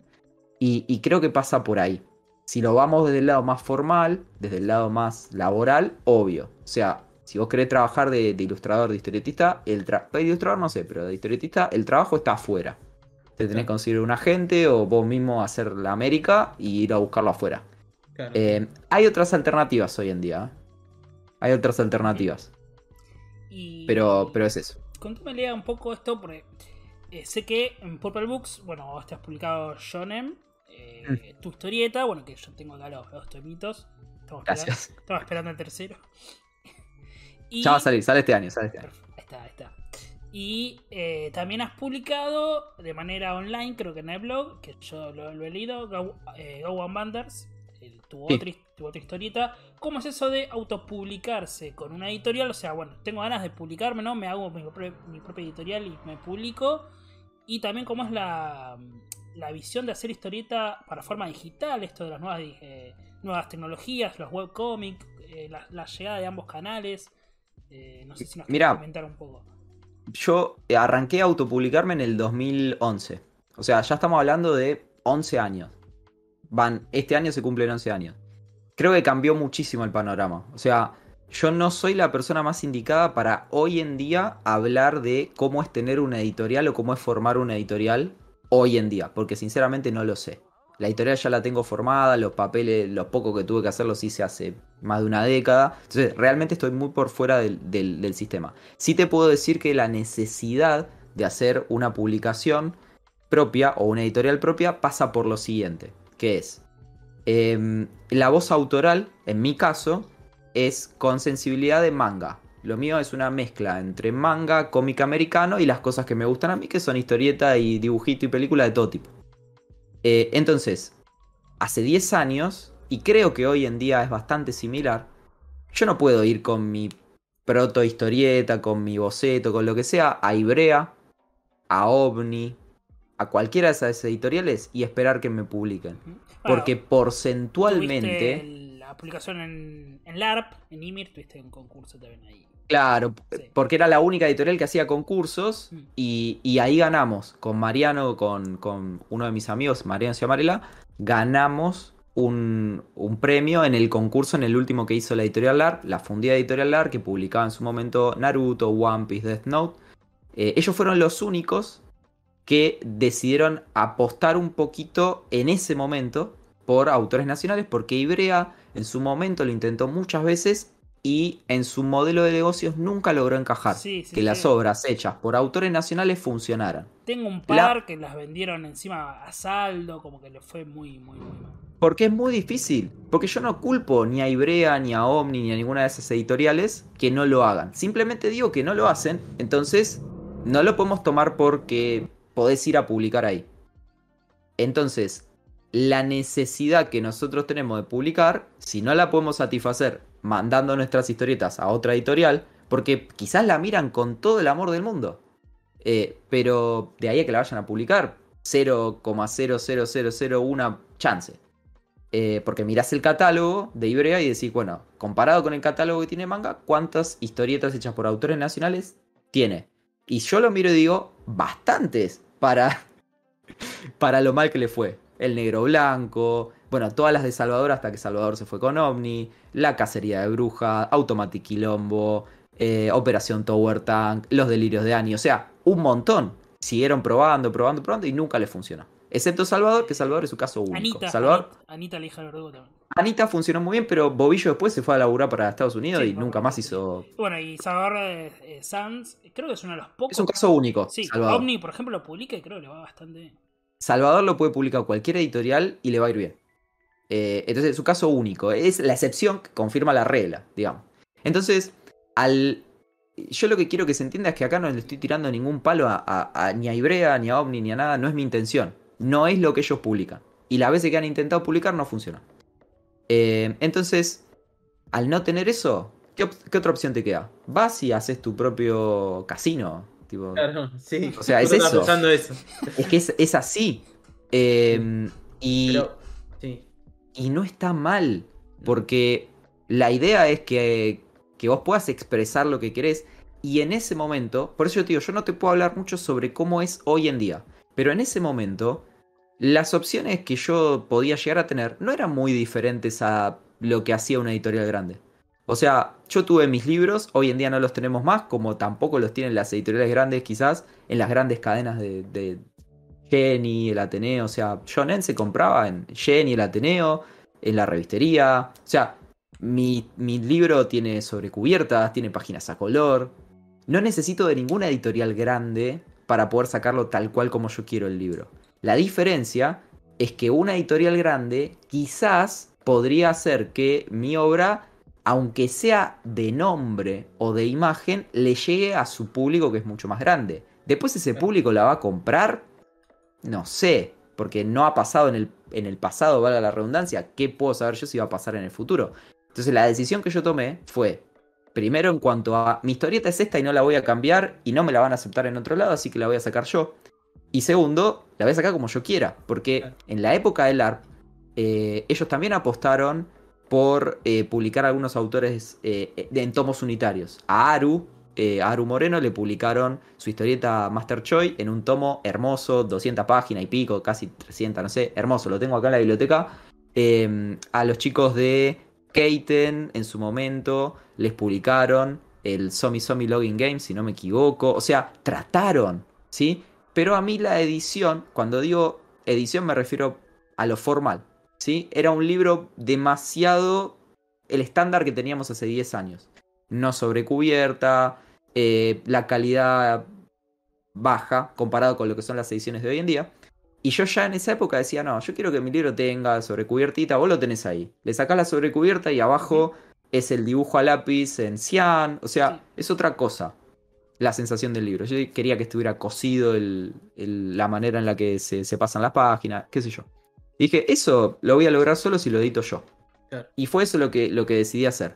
Y, y creo que pasa por ahí. Si lo vamos desde el lado más formal, desde el lado más laboral, obvio. O sea, si vos querés trabajar de, de ilustrador, de historietista, el tra- de ilustrador no sé, pero de historietista, el trabajo está afuera. Te tenés que conseguir un agente o vos mismo hacer la América y ir a buscarlo afuera.
Claro.
Eh, hay otras alternativas hoy en día. ¿eh? Hay otras alternativas.
Y...
Pero, pero es eso.
Contame, Lea, un poco esto, porque eh, sé que en Purple Books, bueno, vos te has publicado Shonen, eh, tu historieta, bueno, que yo tengo acá los, los tomitos. Estamos esperando,
Gracias.
estamos esperando el tercero. Y-
Ya va a salir, sale este año, sale este año.
Perfecto, Ahí está, ahí está. Y eh, también has publicado de manera online, creo que en el blog, que yo lo, lo he leído, Go, eh, Go One Banders, el- tu,
Sí.
otra, tu otra historieta. ¿Cómo es eso de autopublicarse con una editorial? O sea, bueno, tengo ganas de publicarme, ¿no? Me hago mi, propia- mi propia editorial y me publico. Y también cómo es la, la visión de hacer historieta para forma digital, esto de las nuevas, eh, nuevas tecnologías, los webcomics, eh, la, la llegada de ambos canales. Eh, no sé si nos quieres comentar un poco.
Yo arranqué a autopublicarme en el 2011. O sea, ya estamos hablando de 11 años. Van, este año se cumplen 11 años. Creo que cambió muchísimo el panorama. O sea, yo no soy la persona más indicada para hoy en día hablar de cómo es tener una editorial o cómo es formar una editorial hoy en día, porque sinceramente no lo sé. La editorial ya la tengo formada, los papeles, los pocos que tuve que hacer los hice hace más de una década. Entonces, realmente estoy muy por fuera del, del- sistema. Sí te puedo decir que la necesidad de hacer una publicación propia o una editorial propia pasa por lo siguiente, que es em, la voz autoral, en mi caso, es con sensibilidad de manga. Lo mío es una mezcla entre manga, cómic americano y las cosas que me gustan a mí, que son historieta y dibujito y película de todo tipo. Eh, entonces, hace 10 años, y creo que hoy en día es bastante similar, yo no puedo ir con mi proto historieta, con mi boceto, con lo que sea, a Ibrea, a OVNI, a cualquiera de esas editoriales y esperar que me publiquen.
Bueno,
Porque porcentualmente...
la publicación en, en LARP, en Ymir, tuviste un concurso también ahí.
Claro,
Sí.
porque era la única editorial que hacía concursos
Mm.
y, y ahí ganamos. Con Mariano, con, con uno de mis amigos, Mariano Ciamarela, ganamos un, premio en el concurso, en el último que hizo la editorial LAR, la fundida editorial LAR, que publicaba en su momento Naruto, One Piece, Death Note. Eh, ellos fueron los únicos que decidieron apostar un poquito en ese momento por autores nacionales, porque Ibrea en su momento lo intentó muchas veces y en su modelo de negocios nunca logró encajar
Sí, sí,
que las obras hechas por autores nacionales funcionaran.
Tengo un
La-
par que las vendieron encima a saldo, como que le fue muy, muy, muy mal.
Porque es muy difícil. Porque yo no culpo ni a Ibrea, ni a Omni, ni a ninguna de esas editoriales que no lo hagan. Simplemente digo que no lo hacen. Entonces, no lo podemos tomar porque podés ir a publicar ahí. Entonces, la necesidad que nosotros tenemos de publicar, si no la podemos satisfacer mandando nuestras historietas a otra editorial, porque quizás la miran con todo el amor del mundo. Eh, pero de ahí a que la vayan a publicar, 0,00001 chance. Eh, porque mirás el catálogo de Ibrea y decís, bueno, comparado con el catálogo que tiene manga, ¿cuántas historietas hechas por autores nacionales tiene? Y yo lo miro y digo, bastantes para, para lo mal que le fue. El negro blanco, bueno, todas las de Salvador hasta que Salvador se fue con Omni, La cacería de brujas, Automatic Quilombo, eh, Operación Tower Tank, Los delirios de Annie, o sea, un montón. Siguieron probando, probando, probando y nunca les funcionó. Excepto Salvador, que Salvador es su caso único.
Anita,
Salvador,
Anita, Anita, la hija del verdugo también.
Anita funcionó muy bien, pero Bobillo después se fue a laburar para Estados Unidos
Sí,
y nunca más hizo.
Bueno, y Salvador eh, eh, Sanz, creo que es uno de los pocos.
Es un caso único.
Sí,
Salvador.
Omni, por ejemplo, lo publica y creo que le va bastante bien.
Salvador lo puede publicar cualquier editorial y le va a ir bien. Eh, entonces es un caso único. Es la excepción que confirma la regla, digamos. Entonces, al. Yo lo que quiero que se entienda es que acá no le estoy tirando ningún palo a, a- a- ni a Ibrea, ni a Omni, ni a nada. No es mi intención. No es lo que ellos publican. Y las veces que han intentado publicar no funciona. Eh, entonces, al no tener eso, ¿qué, op- qué otra opción te queda? Vas y haces tu propio casino. Tipo,
Claro, sí.
O sea, es eso. Es que es, es así. Eh, y,
Pero.
Y no está mal. Porque La idea es que, que vos puedas expresar lo que querés y en ese momento, por eso yo te digo, yo no te puedo hablar mucho sobre cómo es hoy en día, pero en ese momento las opciones que yo podía llegar a tener no eran muy diferentes a lo que hacía una editorial grande. O sea, yo tuve mis libros, hoy en día no los tenemos más, como tampoco los tienen las editoriales grandes quizás, en las grandes cadenas de, de Jenny, el Ateneo, o sea, Shonen se compraba en Jenny, el Ateneo, en la revistería, o sea, mi, mi libro tiene sobrecubiertas, tiene páginas a color, no necesito de ninguna editorial grande para poder sacarlo tal cual como yo quiero el libro. La diferencia es que una editorial grande quizás podría hacer que mi obra, aunque sea de nombre o de imagen, le llegue a su público que es mucho más grande. Después ese público la va a comprar, no sé, porque no ha pasado en el, en el pasado, valga la redundancia, ¿qué puedo saber yo si va a pasar en el futuro? Entonces la decisión que yo tomé fue, primero en cuanto a mi historieta es esta y no la voy a cambiar y no me la van a aceptar en otro lado, así que la voy a sacar yo. Y segundo, la voy a sacar como yo quiera, porque en la época del ARP, eh, ellos también apostaron por eh, publicar algunos autores eh, en tomos unitarios. A Aru, a Aru Moreno le publicaron su historieta Master Choi en un tomo hermoso, 200 páginas y pico, casi 300, no sé, hermoso, lo tengo acá en la biblioteca. a los chicos de Keiten en su momento les publicaron el Somi Somi Login Game, si no me equivoco. O sea, trataron, ¿sí? Pero a mí la edición, cuando digo edición me refiero a lo formal, ¿sí? Era un libro demasiado el estándar que teníamos hace 10 años. No sobrecubierta, eh, la calidad baja comparado con lo que son las ediciones de hoy en día. Y yo ya en esa época decía, no, yo quiero que mi libro tenga sobrecubiertita, vos lo tenés ahí. Le sacás la sobrecubierta y abajo es el dibujo a lápiz en cian, o sea, es otra cosa la sensación del libro. Yo quería que estuviera cosido la manera en la que se, pasan las páginas, qué sé yo. dije, eso lo voy a lograr solo si lo edito yo. Y fue eso lo que, lo que decidí hacer.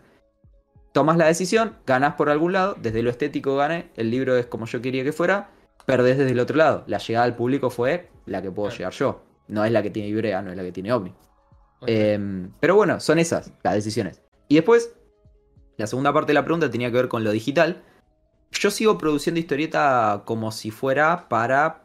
Tomas la decisión, ganás por algún lado, desde lo estético gané, el libro es como yo quería que fuera, perdés desde el otro lado. La llegada al público fue la que puedo llegar yo. No es la que tiene Ibrea, no es la que tiene Omni. Em, pero bueno, son esas las decisiones. Y después, la segunda parte de la pregunta tenía que ver con lo digital. Yo sigo produciendo historieta como si fuera para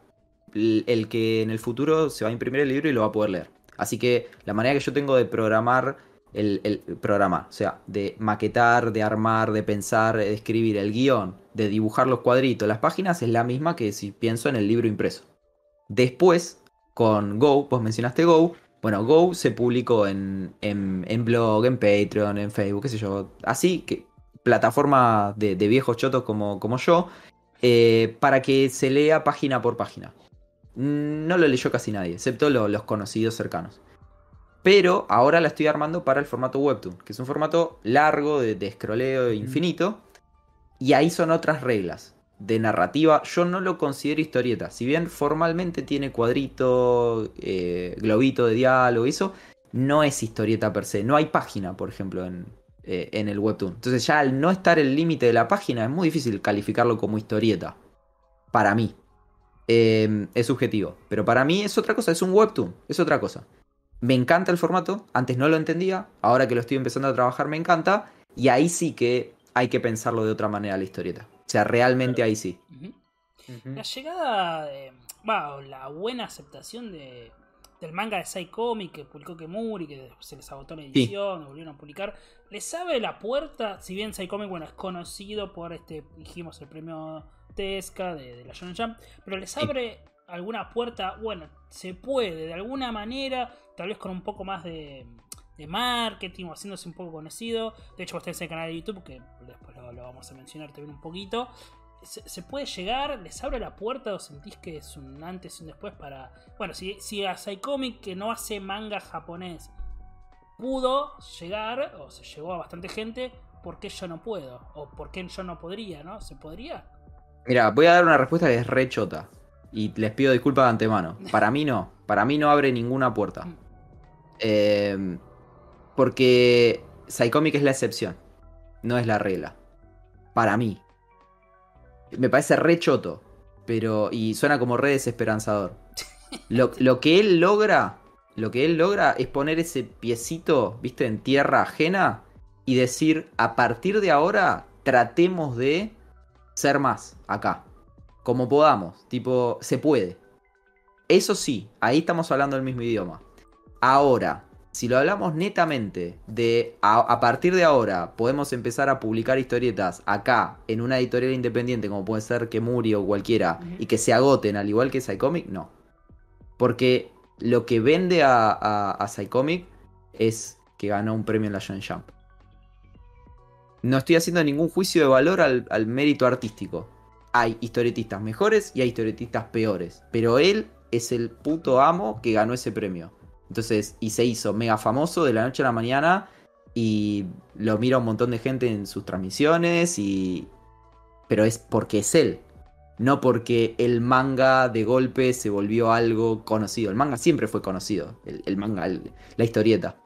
el que en el futuro se va a imprimir el libro y lo va a poder leer. Así que la manera que yo tengo de programar el, el programa, o sea, de maquetar, de armar, de pensar, de escribir el guion, de dibujar los cuadritos, las páginas, es la misma que si pienso en el libro impreso. Después, con Go, vos mencionaste Go, bueno, Go se publicó en, en, blog, en Patreon, en Facebook, qué sé yo. Así que plataforma de, viejos chotos como, como yo, eh, para que se lea página por página. No lo leyó casi nadie, excepto los conocidos cercanos. Pero ahora la estoy armando para el formato Webtoon, que es un formato largo, de, de scrolleo infinito. Y ahí son otras reglas de narrativa, yo no lo considero historieta. Si bien formalmente tiene cuadrito, eh, globito de diálogo y eso, no es historieta per se. No hay página, por ejemplo, en, eh, en el webtoon. Entonces ya al no estar el límite de la página es muy difícil calificarlo como historieta. Para mí. Em, es subjetivo. Pero para mí es otra cosa, es un webtoon, es otra cosa. Me encanta el formato, antes no lo entendía, ahora que lo estoy empezando a trabajar me encanta. Y ahí sí que hay que pensarlo de otra manera la historieta. O sea, realmente ahí sí.
La llegada de. la buena aceptación de, del manga de Psychomic que publicó Kemuri, que se les agotó la edición, lo volvieron a publicar. Les abre la puerta, si bien Psychomic, bueno, es conocido por este, dijimos, el premio Tesca de, la Shonen Jump, pero les abre alguna puerta, bueno, se puede, de alguna manera, tal vez con un poco más de, marketing o haciéndose un poco conocido. De hecho, ustedes en el canal de YouTube, que después lo, vamos a mencionar también un poquito. Se, puede llegar, les abre la puerta o sentís que es un antes y un después para. Bueno, si, si a Psycomic que no hace manga japonés pudo llegar, o se llegó a bastante gente, ¿por qué yo no puedo? ¿O por qué yo no podría, no? ¿Se podría?
Mira, voy a dar una respuesta que es re chota. Y les pido disculpas de antemano. Para mí no. Para mí no abre ninguna puerta. Mm. Eh, porque Psychomic es la excepción, no es la regla. Para mí. Me parece re choto, pero. y suena como re desesperanzador. Lo, lo, que él logra, lo que él logra es poner ese piecito, viste, en tierra ajena y decir, a partir de ahora, tratemos de ser más acá. Como podamos. Tipo, se puede. Eso sí, ahí estamos hablando el mismo idioma. Ahora, si lo hablamos netamente de a, partir de ahora podemos empezar a publicar historietas acá en una editorial independiente como puede ser Kemuri o cualquiera y que se agoten al igual que Psycomic, no. Porque lo que vende a, a, Psycomic es que ganó un premio en la Shonen Jump. No estoy haciendo ningún juicio de valor al, al mérito artístico. Hay historietistas mejores y hay historietistas peores. Pero él es el puto amo que ganó ese premio. Entonces, y se hizo mega famoso de la noche a la mañana y lo mira un montón de gente en sus transmisiones y... Pero es porque es él, no porque el manga de golpe se volvió algo conocido. El manga siempre fue conocido, el, manga, la historieta.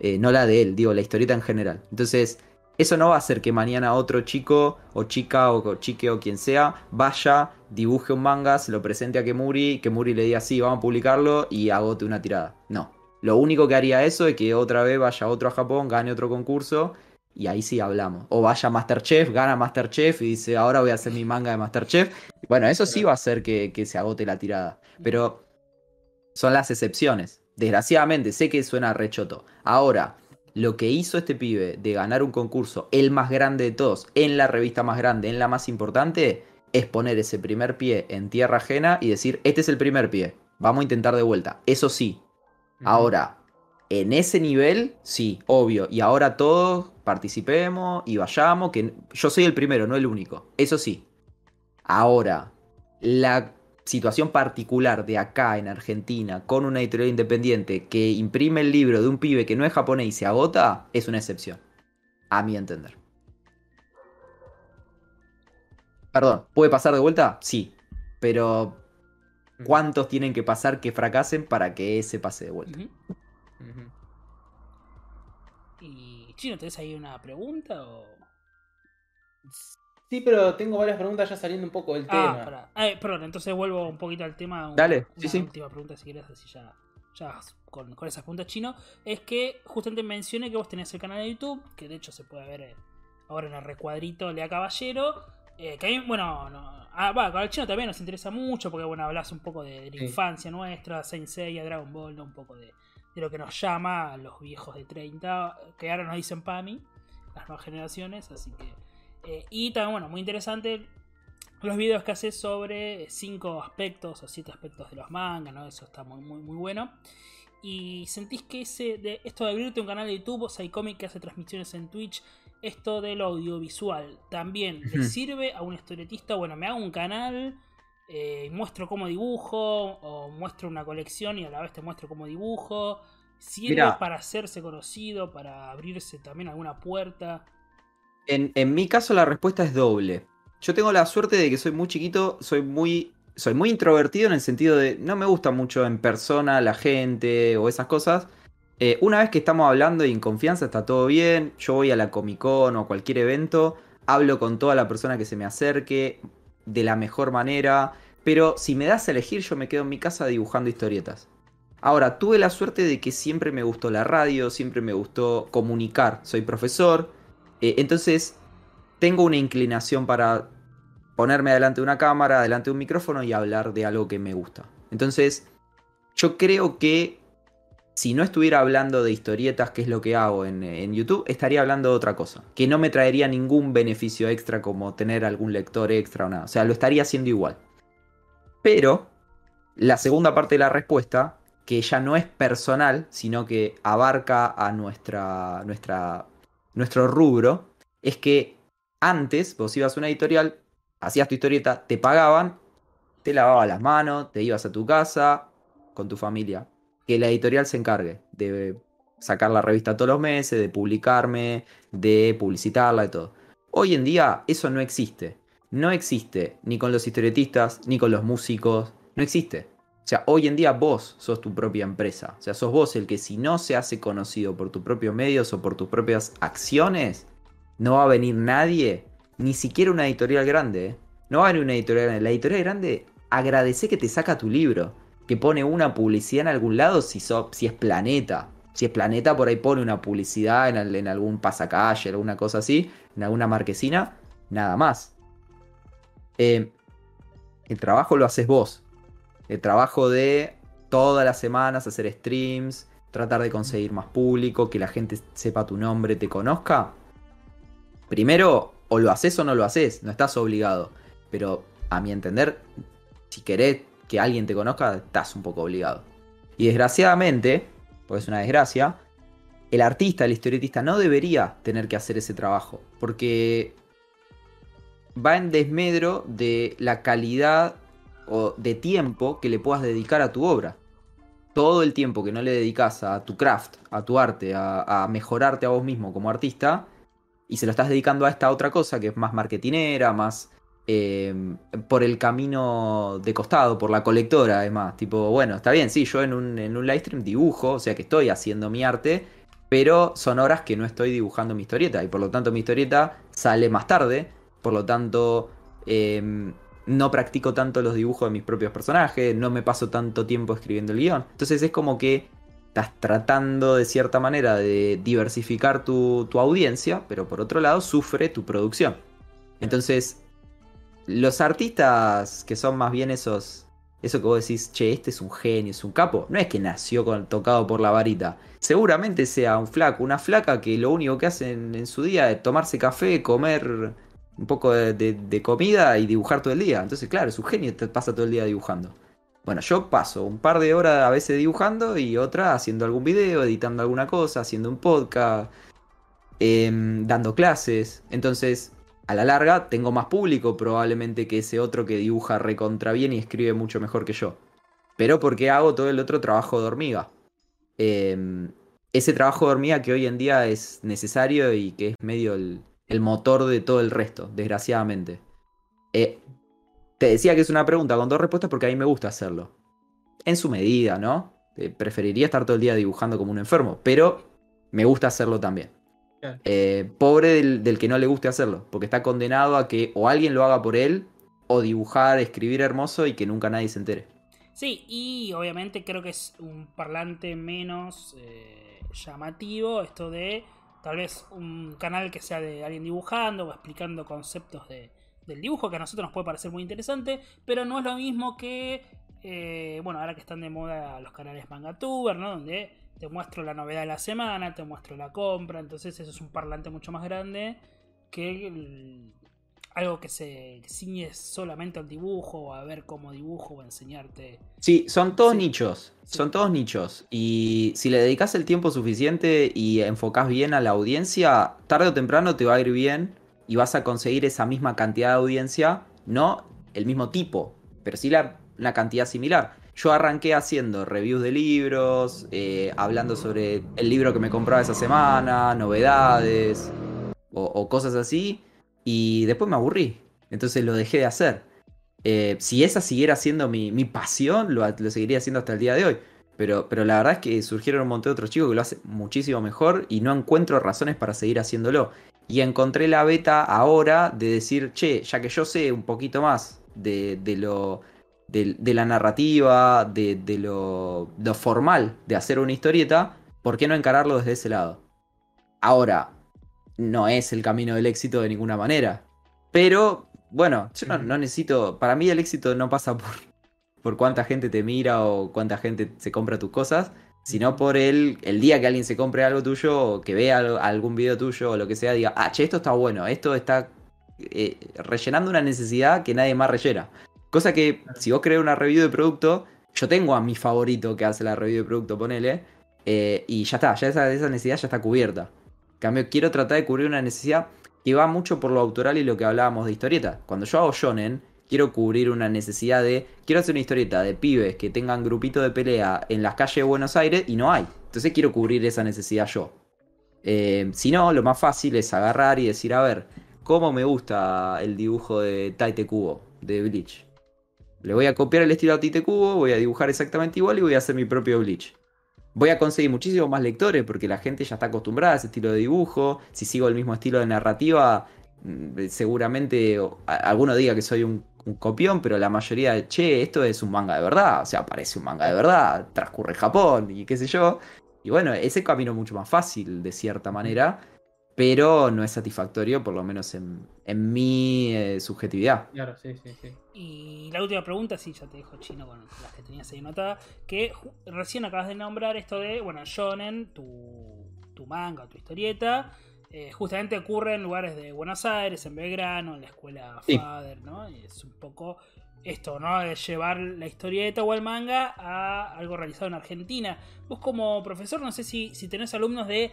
Eh, no la de él, digo, la historieta en general. Entonces, eso no va a hacer que mañana otro chico o chica o chique o quien sea vaya, dibuje un manga, se lo presente a Kemuri, Kemuri le diga sí, vamos a publicarlo y agote una tirada. No. Lo único que haría eso es que otra vez vaya otro a Japón, gane otro concurso y ahí sí hablamos. O vaya Masterchef, gana Masterchef y dice ahora voy a hacer mi manga de Masterchef. Bueno, eso sí va a hacer que, que se agote la tirada. Pero son las excepciones. Desgraciadamente, sé que suena rechoto. Ahora, lo que hizo este pibe de ganar un concurso, el más grande de todos, en la revista más grande, en la más importante, es poner ese primer pie en tierra ajena y decir, este es el primer pie, vamos a intentar de vuelta. Eso sí. Ahora, en ese nivel, sí, obvio. Y ahora todos participemos y vayamos, que yo soy el primero, no el único. Eso sí. Ahora, la situación particular de acá en Argentina con una editorial independiente que imprime el libro de un pibe que no es japonés y se agota, es una excepción. A mi entender. Perdón, ¿puede pasar de vuelta? Sí. Pero ¿cuántos tienen que pasar que fracasen para que ese pase de vuelta?
¿Y Chino, tenés ahí una pregunta o.?
Sí, pero tengo varias preguntas ya saliendo un poco del
ah,
tema.
Eh, perdón, entonces vuelvo un poquito al tema.
Dale,
sí,
sí.
última pregunta, si quieres, así ya, ya con, esas preguntas chino. Es que justamente mencioné que vos tenés el canal de YouTube, que de hecho se puede ver eh, ahora en el recuadrito Lea Caballero. Eh, que a mí, bueno, no, ah, va, con el chino también nos interesa mucho, porque bueno, hablas un poco de, la infancia nuestra, Saint Seiya, Dragon Ball, ¿no? un poco de, de lo que nos llama a los viejos de 30, que ahora nos dicen PAMI, las nuevas generaciones, así que eh, y también, bueno, muy interesante los videos que hace sobre cinco aspectos o siete aspectos de los mangas, ¿no? Eso está muy, muy, muy bueno. Y sentís que ese de esto de abrirte un canal de YouTube, o Psycomic que hace transmisiones en Twitch, esto del audiovisual, también le sirve a un historietista, bueno, me hago un canal, eh, muestro cómo dibujo, o muestro una colección y a la vez te muestro cómo dibujo. ¿Sirve para hacerse conocido, para abrirse también alguna puerta?
En, mi caso la respuesta es doble. Yo tengo la suerte de que soy muy chiquito, soy muy, soy muy introvertido en el sentido de no me gusta mucho en persona la gente o esas cosas. Eh, una vez que estamos hablando y en confianza está todo bien, yo voy a la Comic Con o cualquier evento, hablo con toda la persona que se me acerque de la mejor manera, pero si me das a elegir yo me quedo en mi casa dibujando historietas. Ahora, tuve la suerte de que siempre me gustó la radio, siempre me gustó comunicar, soy profesor, eh, entonces, tengo una inclinación para ponerme delante de una cámara, delante de un micrófono y hablar de algo que me gusta. Entonces, yo creo que si no estuviera hablando de historietas, que es lo que hago en, YouTube, estaría hablando de otra cosa, que no me traería ningún beneficio extra como tener algún lector extra o nada. O sea, lo estaría haciendo igual. Pero, la segunda parte de la respuesta, que ya no es personal, sino que abarca a nuestra, nuestra nuestro rubro es que antes vos ibas a una editorial, hacías tu historieta, te pagaban, te lavabas las manos, te ibas a tu casa con tu familia. Que la editorial se encargue de sacar la revista todos los meses, de publicarme, de publicitarla, de todo. Hoy en día eso no existe. No existe ni con los historietistas, ni con los músicos. No existe. O sea, hoy en día vos sos tu propia empresa. O sea, sos vos el que si no se hace conocido por tus propios medios o por tus propias acciones, no va a venir nadie, ni siquiera una editorial grande. ¿eh? No va a venir una editorial grande. La editorial grande agradece que te saca tu libro, que pone una publicidad en algún lado si, si es planeta. Si es Planeta, por ahí pone una publicidad en, al- en algún pasacalle, alguna cosa así, en alguna marquesina, nada más. Eh, el trabajo lo haces vos. El trabajo de todas las semanas hacer streams, tratar de conseguir más público, que la gente sepa tu nombre, te conozca. Primero, o lo haces o no lo haces, no estás obligado. Pero a mi entender, si querés que alguien te conozca, estás un poco obligado. Y desgraciadamente, porque es una desgracia, el artista, el historietista no debería tener que hacer ese trabajo. Porque va en desmedro de la calidad o de tiempo que le puedas dedicar a tu obra. Todo el tiempo que no le dedicas a tu craft, a tu arte, a, mejorarte a vos mismo como artista, y se lo estás dedicando a esta otra cosa que es más marketinera, más eh, por el camino de costado, por la colectora, además. Tipo, bueno, está bien, sí, yo en un, en un live stream dibujo, o sea que estoy haciendo mi arte, pero son horas que no estoy dibujando mi historieta, y por lo tanto mi historieta sale más tarde, por lo tanto eh, no practico tanto los dibujos de mis propios personajes, no me paso tanto tiempo escribiendo el guion. Entonces es como que estás tratando de cierta manera de diversificar tu, tu audiencia, pero por otro lado sufre tu producción. Entonces, los artistas que son más bien esos, eso que vos decís, che, este es un genio, es un capo, no es que nació con, tocado por la varita. Seguramente sea un flaco, una flaca que lo único que hacen en su día es tomarse café, comer un poco de, comida y dibujar todo el día. Entonces, claro, es un genio, te pasa todo el día dibujando. Bueno, yo paso un par de horas a veces dibujando y otra haciendo algún video, editando alguna cosa, haciendo un podcast, em, dando clases. Entonces, a la larga, tengo más público probablemente que ese otro que dibuja recontra bien y escribe mucho mejor que yo. Pero porque hago todo el otro trabajo de hormiga. Em, ese trabajo de hormiga que hoy en día es necesario y que es medio el, el motor de todo el resto, desgraciadamente. Eh, te decía que es una pregunta con dos respuestas porque a mí me gusta hacerlo. En su medida, ¿no? Eh, preferiría estar todo el día dibujando como un enfermo, pero me gusta hacerlo también. Eh, pobre del, del que no le guste hacerlo, porque está condenado a que o alguien lo haga por él, o dibujar, escribir hermoso y que nunca nadie se entere.
Sí, y obviamente creo que es un parlante menos eh, llamativo esto de tal vez un canal que sea de alguien dibujando o explicando conceptos de, del dibujo que a nosotros nos puede parecer muy interesante, pero no es lo mismo que, eh, bueno, ahora que están de moda los canales MangaTuber, ¿no? Donde te muestro la novedad de la semana, te muestro la compra, entonces eso es un parlante mucho más grande que el- algo que se ciñe solamente al dibujo o a ver cómo dibujo o enseñarte.
Sí, son todos
Sí.
nichos.
Sí.
Son todos nichos. Y si le dedicas el tiempo suficiente y enfocás bien a la audiencia, tarde o temprano te va a ir bien y vas a conseguir esa misma cantidad de audiencia, no el mismo tipo, pero sí la, una cantidad similar. Yo arranqué haciendo reviews de libros, eh, hablando sobre el libro que me compraba esa semana, novedades o, o cosas así, y después me aburrí. Entonces lo dejé de hacer. Eh, si esa siguiera siendo mi, mi pasión, lo, lo seguiría haciendo hasta el día de hoy. Pero, pero la verdad es que surgieron un montón de otros chicos que lo hacen muchísimo mejor y no encuentro razones para seguir haciéndolo. Y encontré la beta ahora de decir, che, ya que yo sé un poquito más de, de lo. De, la narrativa, de, de lo, lo formal de hacer una historieta, ¿por qué no encararlo desde ese lado? Ahora, no es el camino del éxito de ninguna manera. Pero, bueno, yo no, no necesito. Para mí el éxito no pasa por, por cuánta gente te mira o cuánta gente se compra tus cosas, sino por el, el día que alguien se compre algo tuyo o que vea algo- algún video tuyo o lo que sea, diga, ah, che, esto está bueno, esto está eh, rellenando una necesidad que nadie más rellena. Cosa que si vos creas una review de producto, yo tengo a mi favorito que hace la review de producto, ponele, eh, y ya está, ya esa, esa necesidad ya está cubierta. Cambio, quiero tratar de cubrir una necesidad que va mucho por lo autoral y lo que hablábamos de historieta. Cuando yo hago shonen, quiero cubrir una necesidad de. Quiero hacer una historieta de pibes que tengan grupito de pelea en las calles de Buenos Aires y no hay. Entonces quiero cubrir esa necesidad yo. Eh, si no, lo más fácil es agarrar y decir, a ver, ¿cómo me gusta el dibujo de Taite Kubo, de Bleach? Le voy a copiar el estilo a Taite Kubo, voy a dibujar exactamente igual y voy a hacer mi propio Bleach. Voy a conseguir muchísimos más lectores porque la gente ya está acostumbrada a ese estilo de dibujo. Si sigo el mismo estilo de narrativa, mm, seguramente o- a- alguno diga que soy un, copión, pero la mayoría che, esto es un manga de verdad. O sea, parece un manga de verdad, transcurre Japón y qué sé yo. Y bueno, ese camino mucho más fácil de cierta manera, pero no es satisfactorio, por lo menos en, en mi eh, subjetividad.
Claro, sí, sí, sí.
Y la última pregunta, sí, ya te dejo chino con las que tenías ahí anotadas, que recién acabas de nombrar esto de, bueno, Shonen, tu, tu manga, tu historieta, eh, justamente ocurre en lugares de Buenos Aires, en Belgrano, en la escuela
Sí.
Fader, ¿no? Y es un poco esto, ¿no? De llevar la historieta o el manga a algo realizado en Argentina. Vos como profesor, no sé si, si tenés alumnos de...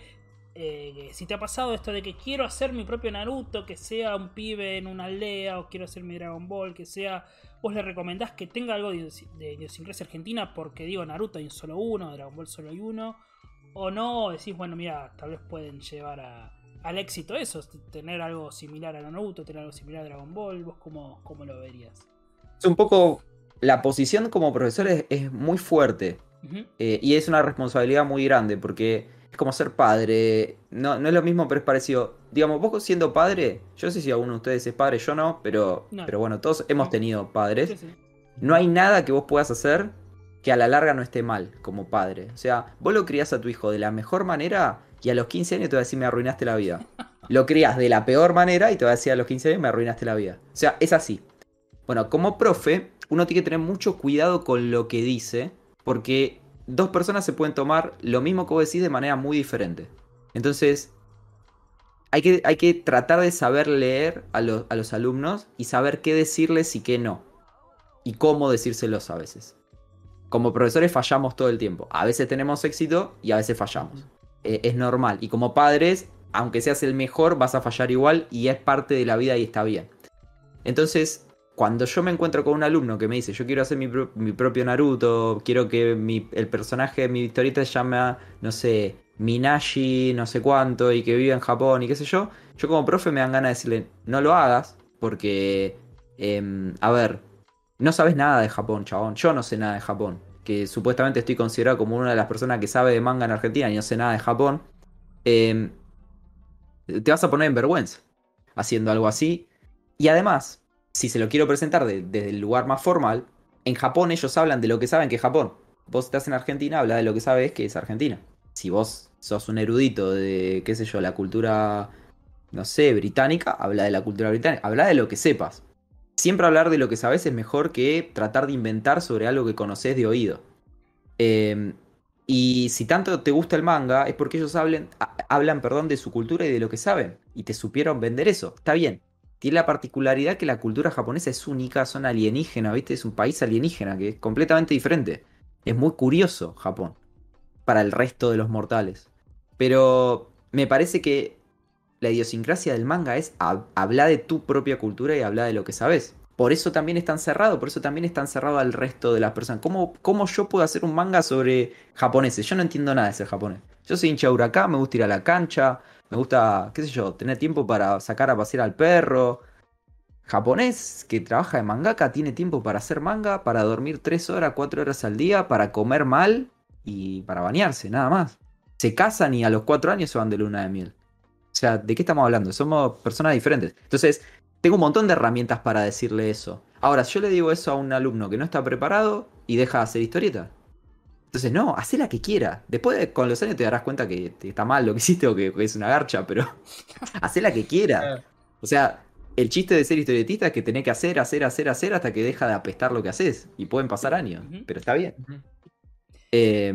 eh, si te ha pasado esto de que quiero hacer mi propio Naruto, que sea un pibe en una aldea, o quiero hacer mi Dragon Ball, que sea vos le recomendás que tenga algo de, idios- de idiosincrasia argentina porque digo Naruto hay solo uno, Dragon Ball solo hay uno, o no, o decís, bueno, mira, tal vez pueden llevar a- al éxito eso, tener algo similar a Naruto, tener algo similar a Dragon Ball, vos cómo, cómo lo verías.
Es un poco. La posición como profesor es, es muy fuerte. Eh, y es una responsabilidad muy grande. Porque como ser padre. No, no es lo mismo, pero es parecido. Digamos, vos siendo padre. Yo no sé si alguno de ustedes es padre, yo no. Pero,
No.
pero bueno, todos hemos tenido padres.
Sí, sí.
No hay nada que vos puedas hacer que a la larga no esté mal como padre. O sea, vos lo criás a tu hijo de la mejor manera y a los 15 años te va a decir me arruinaste la vida. Lo crías de la peor manera y te va a decir a los 15 años me arruinaste la vida. O sea, es así. Bueno, como profe, uno tiene que tener mucho cuidado con lo que dice porque dos personas se pueden tomar lo mismo que vos decís de manera muy diferente. Entonces, hay que, hay que tratar de saber leer a, los- a los alumnos y saber qué decirles y qué no y cómo decírselos a veces. Como profesores fallamos todo el tiempo. A veces tenemos éxito y a veces fallamos. Eh, es normal. Y como padres, aunque seas el mejor, vas a fallar igual y es parte de la vida y está bien. Entonces, cuando yo me encuentro con un alumno que me dice, yo quiero hacer mi, pro- mi propio Naruto, quiero que mi- el personaje de mi historieta se llame, no sé, Minashi, no sé cuánto, y que vive en Japón y qué sé yo, yo como profe me dan ganas de decirle, no lo hagas, porque, em, a ver, no sabes nada de Japón, chabón. Yo no sé nada de Japón. Que supuestamente estoy considerado como una de las personas que sabe de manga en Argentina y no sé nada de Japón. Em, te vas a poner en vergüenza haciendo algo así. Y además, si se lo quiero presentar de- desde el lugar más formal, en Japón ellos hablan de lo que saben que es Japón. Vos estás en Argentina, habla de lo que sabes que es Argentina. Si vos sos un erudito de, qué sé yo, la cultura, no sé, británica, habla de la cultura británica, habla de lo que sepas. Siempre hablar de lo que sabes es mejor que tratar de inventar sobre algo que conoces de oído. Eh, y si tanto te gusta el manga, es porque ellos hablen, ha- hablan perdón, de su cultura y de lo que saben. Y te supieron vender eso. Está bien. Tiene la particularidad que la cultura japonesa es única, son alienígenas, ¿viste? Es un país alienígena que es completamente diferente. Es muy curioso Japón para el resto de los mortales. Pero me parece que la idiosincrasia del manga es hab- hablar de tu propia cultura y hablar de lo que sabes. Por eso también es tan por eso también es tan al resto de las personas. ¿Cómo, cómo yo puedo hacer un manga sobre japoneses? Yo no entiendo nada de ser japonés. Yo soy hincha de huracán, me gusta ir a la cancha, me gusta, qué sé yo, tener tiempo para sacar a pasear al perro. Japonés que trabaja de mangaka tiene tiempo para hacer manga, para dormir 3 horas, 4 horas al día, para comer mal y para bañarse, nada más. Se casan y a los 4 años se van de luna de miel. O sea, ¿de qué estamos hablando? Somos personas diferentes. Entonces, tengo un montón de herramientas para decirle eso. Ahora, yo le digo eso a un alumno que no está preparado y deja de hacer historieta. Entonces, no, haz la que quiera. Después, de- con los años, te darás cuenta que está mal lo que hiciste o que, que es una garcha, pero haz la que quiera. O sea, el chiste de ser historietista es que tenés que hacer, hacer, hacer, hacer hasta que deja de apestar lo que haces. Y pueden pasar años, pero está bien. Eh,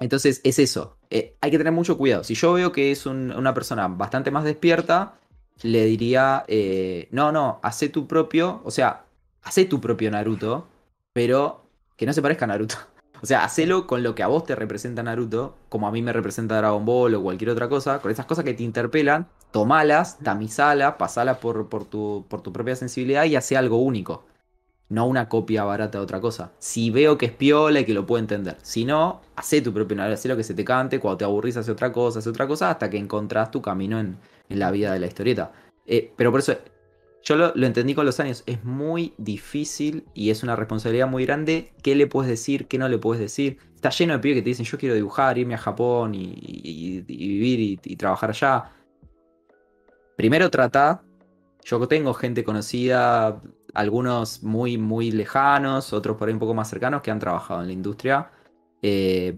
entonces es eso. Eh, hay que tener mucho cuidado. Si yo veo que es un- una persona bastante más despierta, le diría, eh, no, no, hacé tu propio, o sea, hacé tu propio Naruto, pero que no se parezca a Naruto. O sea, hacelo con lo que a vos te representa Naruto, como a mí me representa Dragon Ball o cualquier otra cosa, con esas cosas que te interpelan, tomalas, tamizalas, pasalas por, por, tu, por tu propia sensibilidad y hace algo único. No una copia barata de otra cosa. Si veo que es piola y que lo puedo entender. Si no, hacé tu propio Naruto, hacé lo que se te cante, cuando te aburrís hace otra cosa, hace otra cosa, hasta que encontrás tu camino en, en la vida de la historieta. Eh, pero por eso, yo lo, lo entendí con los años, es muy difícil y es una responsabilidad muy grande qué le puedes decir, qué no le puedes decir. Está lleno de pibes que te dicen, yo quiero dibujar, irme a Japón y, vivir y, trabajar allá. Primero trata, yo tengo gente conocida, algunos muy, muy lejanos, otros por ahí un poco más cercanos que han trabajado en la industria. Eh,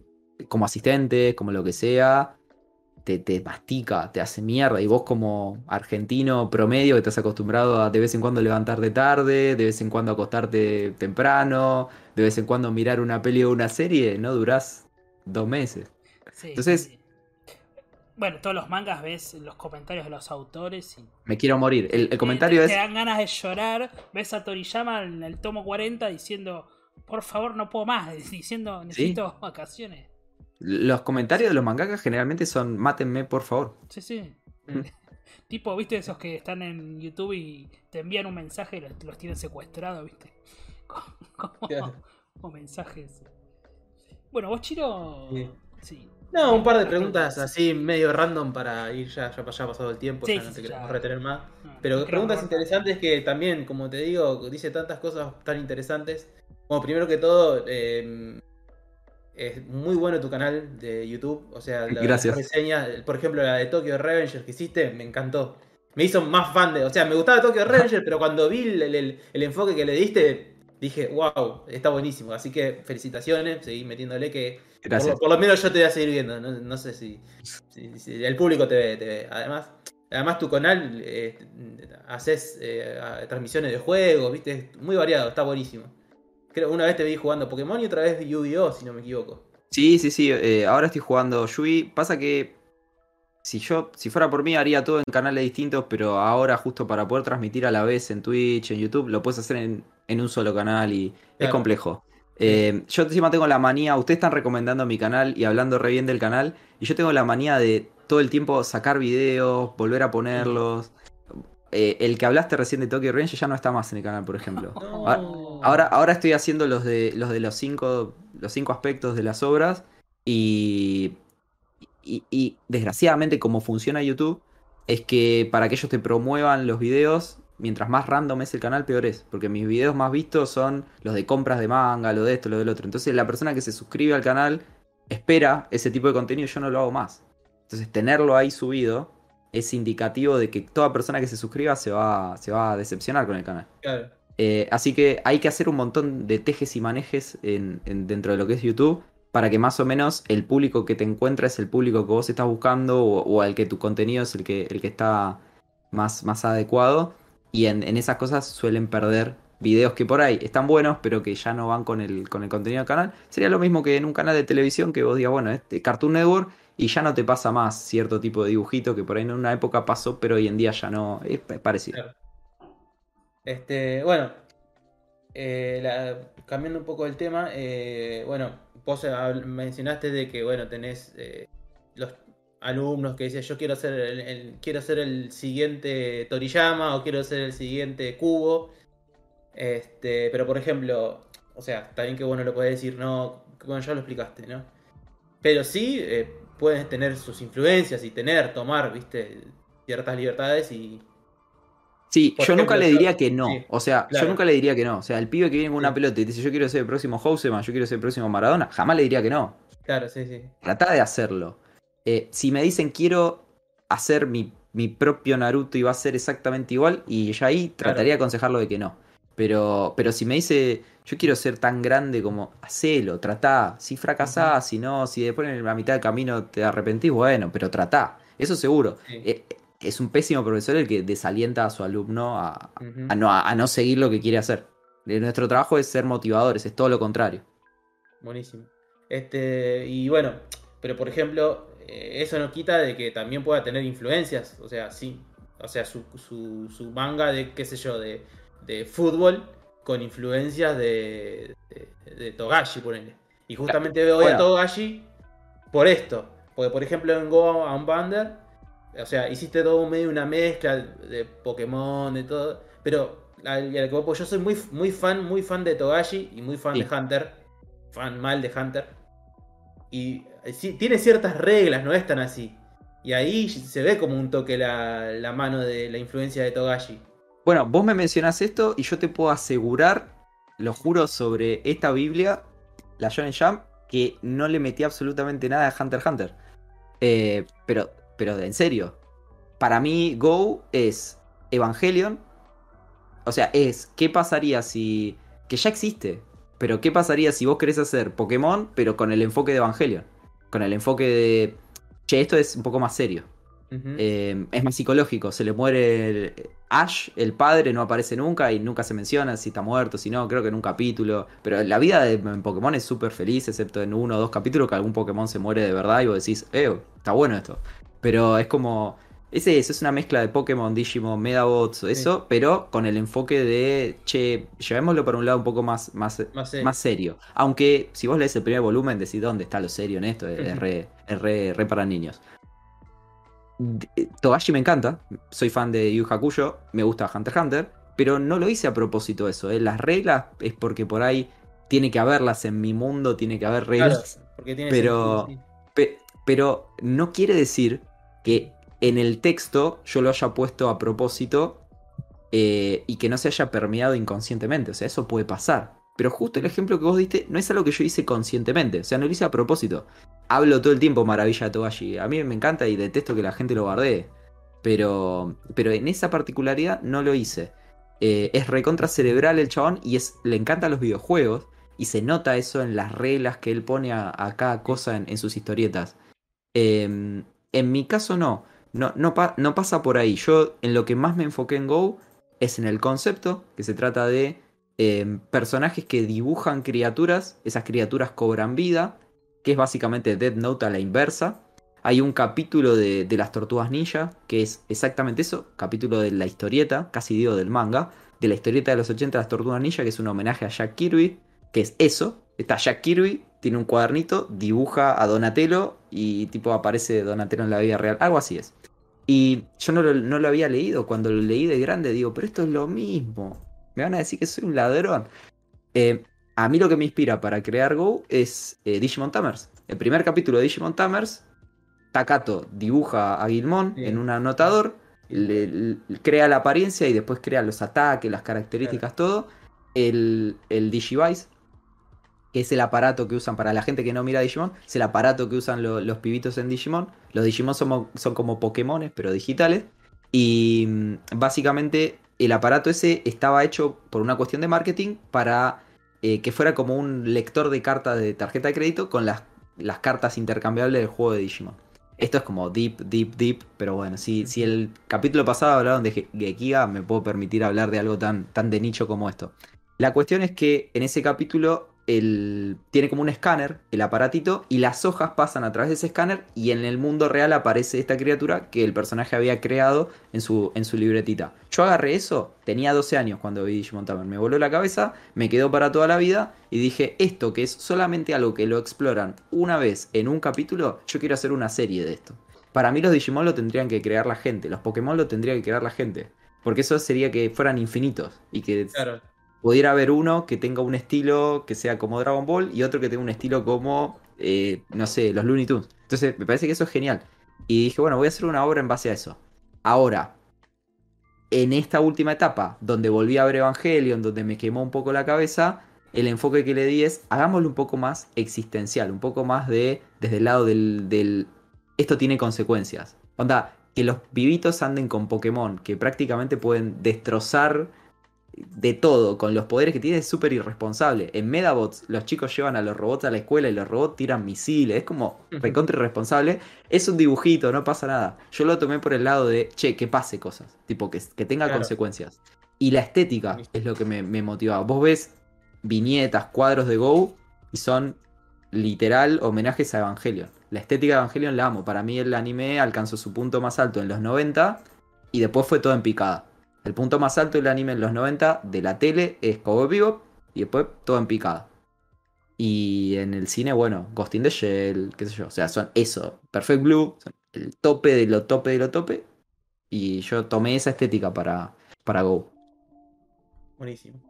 como asistente, como lo que sea, te, te mastica, te hace mierda. Y vos como argentino promedio que estás acostumbrado a de vez en cuando levantarte tarde, de vez en cuando acostarte temprano, de vez en cuando mirar una peli o una serie, no durás dos meses.
Sí,
Entonces-
sí. Bueno, todos los mangas ves los comentarios de los autores y
Me quiero morir. El, el
te-
comentario
te,
es...
te dan ganas de llorar. Ves a Toriyama en el tomo 40 diciendo, por favor, no puedo más, diciendo, necesito vacaciones.
Los comentarios de los mangakas generalmente son mátenme, por favor.
Sí, sí.
Mm.
Tipo, viste esos que están en YouTube y te envían un mensaje y los, los tienen secuestrados, viste. Como,
Claro.
como mensajes. Bueno, vos, Chiro.
Sí.
Sí.
No, un par de preguntas así medio random para ir ya, ya, ya ha pasado el tiempo,
Sí,
ya no te
ya.
queremos retener más.
No,
Pero
no
preguntas interesantes que también, como te digo, dice tantas cosas tan interesantes. Bueno, primero que todo, eh, es muy bueno tu canal de YouTube. O sea, la,
Gracias.
por ejemplo, la de Tokyo Revengers que hiciste, me encantó. Me hizo más fan de. O sea, me gustaba Tokyo Revengers, pero cuando vi el, el- el enfoque que le diste, dije, wow, está buenísimo. Así que felicitaciones, seguí metiéndole que
Gracias.
por lo menos yo te voy a seguir viendo. No, no sé si, si- si el público te ve, te ve. Además, además tu canal eh, haces eh, transmisiones de juegos, viste, es muy variado, está buenísimo. Creo una vez te vi jugando Pokémon y otra vez Yu-Gi-Oh, si no me equivoco.
Sí, sí, sí. eh, ahora estoy jugando Yui. Pasa que si yo, si fuera por mí, haría todo en canales distintos, pero ahora justo para poder transmitir a la vez en Twitch, en YouTube, lo puedes hacer en, en un solo canal y es complejo. Eh, yo encima tengo la manía, ustedes están recomendando mi canal y hablando re bien del canal, y yo tengo la manía de todo el tiempo sacar videos, volver a ponerlos. Eh, el que hablaste recién de Tokyo Revengers ya no está más en el canal, por ejemplo.
No.
Ahora, ahora estoy haciendo los de los de los cinco, los cinco aspectos de las obras y, y, y desgraciadamente como funciona YouTube es que para que ellos te promuevan los videos, mientras más random es el canal, peor es. Porque mis videos más vistos son los de compras de manga, lo de esto, lo del otro. Entonces la persona que se suscribe al canal espera ese tipo de contenido y yo no lo hago más. Entonces tenerlo ahí subido es indicativo de que toda persona que se suscriba se va, se va a decepcionar con el canal.
Claro.
Eh, así que hay que hacer un montón de tejes y manejes en, en- dentro de lo que es YouTube para que más o menos el público que te encuentra es el público que vos estás buscando o, al que tu contenido es el que, el que está más, más adecuado. Y en, esas cosas suelen perder videos que por ahí están buenos, pero que ya no van con el, con el contenido del canal. Sería lo mismo que en un canal de televisión que vos digas, bueno, este Cartoon Network y ya no te pasa más cierto tipo de dibujito que por ahí en una época pasó, pero hoy en día ya no. Es parecido.
Este, bueno, eh, cambiando un poco el tema, eh, bueno, vos mencionaste de que, bueno, tenés eh, los alumnos que dicen, yo quiero ser el, quiero ser el siguiente Toriyama o quiero ser el siguiente Kubo. Este, pero por ejemplo, o sea, está que bueno lo puedes decir, no, bueno, ya lo explicaste, ¿no? Pero sí puedes tener sus influencias y tener, tomar, viste, ciertas libertades y
Sí, yo nunca le diría que no.
sí,
O sea,
claro.
yo nunca le diría que no. O sea, el pibe que viene con una pelota y te dice yo quiero ser el próximo Houseman, yo quiero ser el próximo Maradona, jamás le diría que no.
claro, sí, sí.
Trata de hacerlo. Eh, si me dicen quiero hacer mi, mi propio Naruto y va a ser exactamente igual, y ya ahí trataría de aconsejarlo de que no. Pero, pero si me dice yo quiero ser tan grande como hacelo, tratá. Si fracasás, si no, si después en la mitad del camino te arrepentís, bueno, pero tratá. Eso seguro.
Sí.
Eh, es un pésimo profesor el que desalienta a su alumno a, no, a no seguir lo que quiere hacer. Eh, Nuestro trabajo es ser motivadores, es todo lo contrario.
Buenísimo. Este, y bueno, pero por ejemplo, eh, eso no quita de que también pueda tener influencias. O sea, sí. O sea, su, su, su manga de, qué sé yo, de, de fútbol con influencias de, de, de Togashi, ponele. Y justamente veo a. Togashi por esto. Porque, por ejemplo, en Go Unbander, o sea, hiciste todo medio una mezcla de Pokémon, de todo. Pero que voy, pues yo soy muy, muy fan, muy fan de Togashi y muy fan
Sí.
de Hunter. Fan mal de Hunter. Y eh, sí, tiene ciertas reglas, no es tan así. Y ahí se ve como un toque la, la mano de la influencia de Togashi.
Bueno, vos me mencionás esto y yo te puedo asegurar, lo juro, sobre esta Biblia, la Shonen Jump, que no le metí absolutamente nada a Hunter x Hunter. Eh, pero, pero en serio, para mí Go es Evangelion. O sea, es qué pasaría si... que ya existe. Pero qué pasaría si vos querés hacer Pokémon, pero con el enfoque de Evangelion. con el enfoque de, che, esto es un poco más serio. Eh, es más psicológico. Se le muere el- Ash, el padre, no aparece nunca y nunca se menciona si está muerto, si no, creo que en un capítulo. Pero la vida de en Pokémon es súper feliz, excepto en uno o dos capítulos que algún Pokémon se muere de verdad y vos decís, eh, está bueno esto. Pero es como. Es eso, es una mezcla de Pokémon, Digimon, Medabots, eso, pero con el enfoque de, che, llevémoslo para un lado un poco más, más,
Más serio.
más serio. Aunque si vos lees el primer volumen, decís dónde está lo serio en esto, es, re, es re- re para niños. D- Togashi me encanta, soy fan de Yu Hakusho, me gusta Hunter x Hunter, pero no lo hice a propósito eso, ¿eh? las reglas es porque por ahí tiene que haberlas en mi mundo, tiene que haber
Claro,
reglas,
porque tiene
pero-
sentido, sí.
Pe- pero no quiere decir que en el texto yo lo haya puesto a propósito eh, y que no se haya permeado inconscientemente. O sea, eso puede pasar. Pero justo el ejemplo que vos diste no es algo que yo hice conscientemente. O sea, no lo hice a propósito. Hablo todo el tiempo maravilla de Togashi. A mí me encanta y detesto que la gente lo bardee. Pero, pero en esa particularidad no lo hice. Eh, es recontra cerebral el chabón y es, le encantan los videojuegos. Y se nota eso en las reglas que él pone a, cada cosa en, en sus historietas. Eh, en mi caso no. No, no, pa- no pasa por ahí. Yo en lo que más me enfoqué en Go es en el concepto, que se trata de eh, personajes que dibujan criaturas, esas criaturas cobran vida, que es básicamente Dead Note a la inversa. Hay un capítulo de, de las tortugas ninja, que es exactamente eso, capítulo de la historieta, casi digo del manga, de la historieta de los 80 de las tortugas ninja, que es un homenaje a Jack Kirby, que es eso, está Jack Kirby, tiene un cuadernito, dibuja a Donatello y tipo aparece Donatello en la vida real, algo así es. Y yo no lo, no lo había leído, cuando lo leí de grande digo, pero esto es lo mismo, me van a decir que soy un ladrón. Eh, a mí lo que me inspira para crear Go es eh, Digimon Tamers. El primer capítulo de Digimon Tamers, Takato dibuja a Gilmon
Sí.
en un anotador, le- le- crea la apariencia y después crea los ataques, las características, todo. El, el Digivice, que es el aparato que usan para la gente que no mira Digimon, es el aparato que usan lo- los pibitos en Digimon. Los Digimon somos- son como Pokémones, pero digitales. Y mm, básicamente el aparato ese estaba hecho por una cuestión de marketing para eh, que fuera como un lector de cartas de tarjeta de crédito con las, las cartas intercambiables del juego de Digimon. Esto es como deep, deep, deep, pero bueno, si, si el capítulo pasado hablaron de Ge- Gekiga, me puedo permitir hablar de algo tan, tan de nicho como esto. La cuestión es que en ese capítulo el, tiene como un escáner, el aparatito, y las hojas pasan a través de ese escáner y en el mundo real aparece esta criatura que el personaje había creado en su, en su libretita. Yo agarré eso, tenía 12 años cuando vi Digimon Tamers, me voló la cabeza, me quedó para toda la vida y dije, esto que es solamente algo que lo exploran una vez en un capítulo, yo quiero hacer una serie de esto. Para mí los Digimon lo tendrían que crear la gente, los Pokémon lo tendría que crear la gente. Porque eso sería que fueran infinitos y que
Claro.
Pudiera haber uno que tenga un estilo que sea como Dragon Ball y otro que tenga un estilo como, eh, no sé, los Looney Tunes. Entonces, me parece que eso es genial. Y dije, bueno, voy a hacer una obra en base a eso. Ahora, en esta última etapa, donde volví a ver Evangelion, donde me quemó un poco la cabeza, el enfoque que le di es, hagámoslo un poco más existencial, un poco más de, desde el lado del, esto tiene consecuencias. Onda, que los vivitos anden con Pokémon, que prácticamente pueden destrozar de todo, con los poderes que tiene, es súper irresponsable. En Medabots, los chicos llevan a los robots a la escuela y los robots tiran misiles. Es como recontra irresponsable. Es un dibujito, no pasa nada. Yo lo tomé por el lado de, che, que pase cosas. Tipo, que, que tenga
Claro.
consecuencias. Y la estética es lo que me, me motivaba. Vos ves viñetas, cuadros de Go y son literal homenajes a Evangelion. La estética de Evangelion la amo. Para mí el anime alcanzó su punto más alto en los 90 y después fue todo en picada. El punto más alto del anime en los 90 de la tele es Cowboy Bebop y después todo en picada. Y en el cine, bueno, Ghost in the Shell, qué sé yo. O sea, son eso, Perfect Blue, son el tope de lo tope de lo tope. Y yo tomé esa estética para, para Go.
Buenísimo.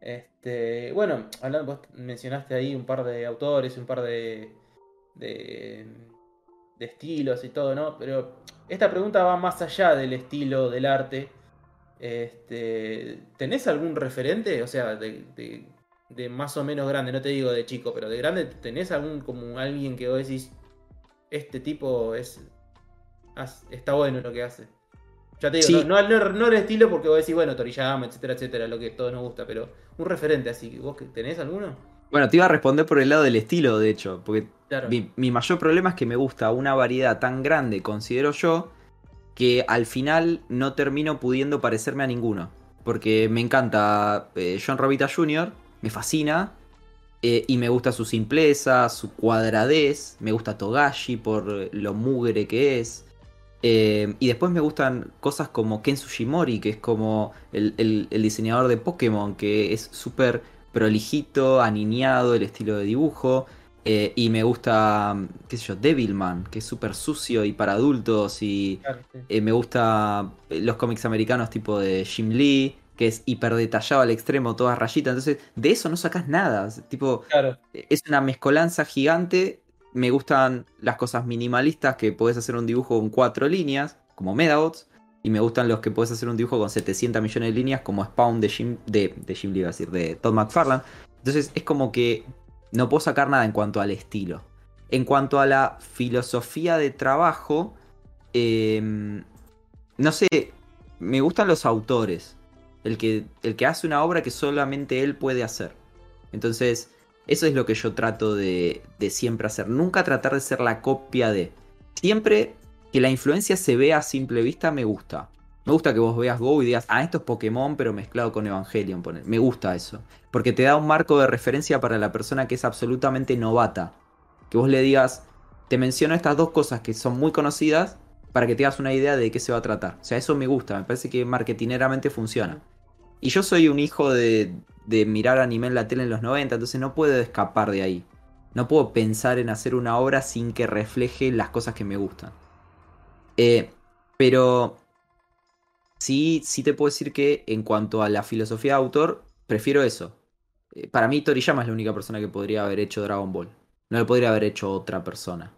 Este, bueno, hablando, vos mencionaste ahí un par de autores, un par de, de, de estilos y todo, ¿no? Pero esta pregunta va más allá del estilo, del arte. Este, ¿Tenés algún referente? O sea, de, de- de más o menos grande, no te digo de chico, pero de grande, ¿tenés algún como alguien que vos decís, este tipo es está bueno lo que hace? Ya te digo,
Sí.
no, no, no- el estilo porque vos decís, bueno, Toriyama, etcétera, etcétera, lo que todos nos gusta, pero un referente así, ¿vos tenés alguno?
Bueno, te iba a responder por el lado del estilo, de hecho, porque
Claro.
mi, mi mayor problema es que me gusta una variedad tan grande, considero yo, que al final no termino pudiendo parecerme a ninguno. Porque me encanta eh, John Robita Jr., me fascina, eh, y me gusta su simpleza, su cuadradez, me gusta Togashi por lo mugre que es. Eh, y después me gustan cosas como Ken Sugimori, que es como el, el- el diseñador de Pokémon, que es súper prolijito, aniñado, el estilo de dibujo. Eh, y me gusta, qué sé yo, Devilman, que es súper sucio y para adultos. Y
Claro, sí.
eh, me gusta los cómics americanos tipo de Jim Lee, que es hiper detallado al extremo, todas rayitas. Entonces, de eso no sacas nada. Es Tipo,
Claro.
es una mezcolanza gigante. Me gustan las cosas minimalistas que podés hacer un dibujo con cuatro líneas, como Medabots. Y me gustan los que podés hacer un dibujo con 700 millones de líneas, como Spawn de Jim, de, de Jim Lee, iba a decir, de Todd McFarlane. Entonces es como que no puedo sacar nada en cuanto al estilo. En cuanto a la filosofía de trabajo, eh, no sé, me gustan los autores. El que, el que hace una obra que solamente él puede hacer. Entonces, eso es lo que yo trato de, de siempre hacer. Nunca tratar de ser la copia de. Siempre que la influencia se vea a simple vista, me gusta. Me gusta que vos veas Go y digas, ah, esto es Pokémon, pero mezclado con Evangelion. poner. Me gusta eso. Porque te da un marco de referencia para la persona que es absolutamente novata. Que vos le digas, te menciono estas dos cosas que son muy conocidas para que te hagas una idea de qué se va a tratar. O sea, eso me gusta, me parece que marketineramente funciona. Y yo soy un hijo de, de mirar anime en la tele en los 90, entonces no puedo escapar de ahí. No puedo pensar en hacer una obra sin que refleje las cosas que me gustan. Eh, pero sí, sí te puedo decir que en cuanto a la filosofía de autor, prefiero eso. Eh, para mí Toriyama es la única persona que podría haber hecho Dragon Ball. No lo podría haber hecho otra persona.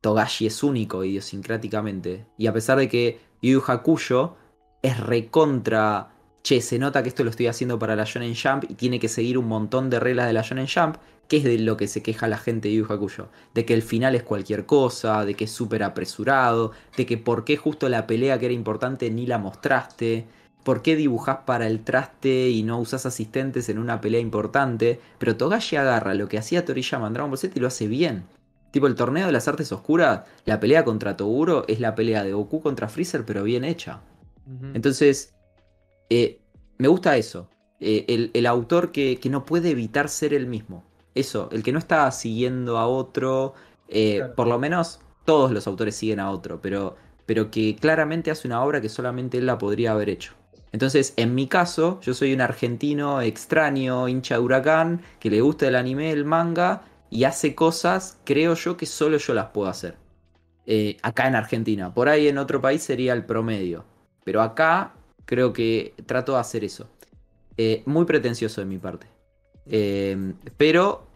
Togashi es único idiosincráticamente. Y a pesar de que Yu Hakusho es recontra. Che, se nota que esto lo estoy haciendo para la Shonen Jump y tiene que seguir un montón de reglas de la Shonen Jump. que es de lo que se queja la gente de Yu Hakusho? De que el final es cualquier cosa, de que es súper apresurado, de que por qué justo la pelea que era importante ni la mostraste. ¿Por qué dibujás para el traste y no usás asistentes en una pelea importante? Pero Togashi agarra lo que hacía Toriyama en Dragon Ball Z y lo hace bien. Tipo, el torneo de las artes oscuras, la pelea contra Toguro es la pelea de Goku contra Freezer, pero bien hecha. Entonces, eh, me gusta eso. Eh, el, el autor que, que no puede evitar ser el mismo. Eso, el que no está siguiendo a otro. eh,
Claro.
Por lo menos todos los autores siguen a otro, pero, pero que claramente hace una obra que solamente él la podría haber hecho. Entonces, en mi caso, yo soy un argentino extraño, hincha de huracán, que le gusta el anime, el manga, y hace cosas, creo yo, que solo yo las puedo hacer. Eh, acá en Argentina. Por ahí en otro país sería el promedio. Pero acá creo que trato de hacer eso. Eh, muy pretencioso de mi parte. Eh, pero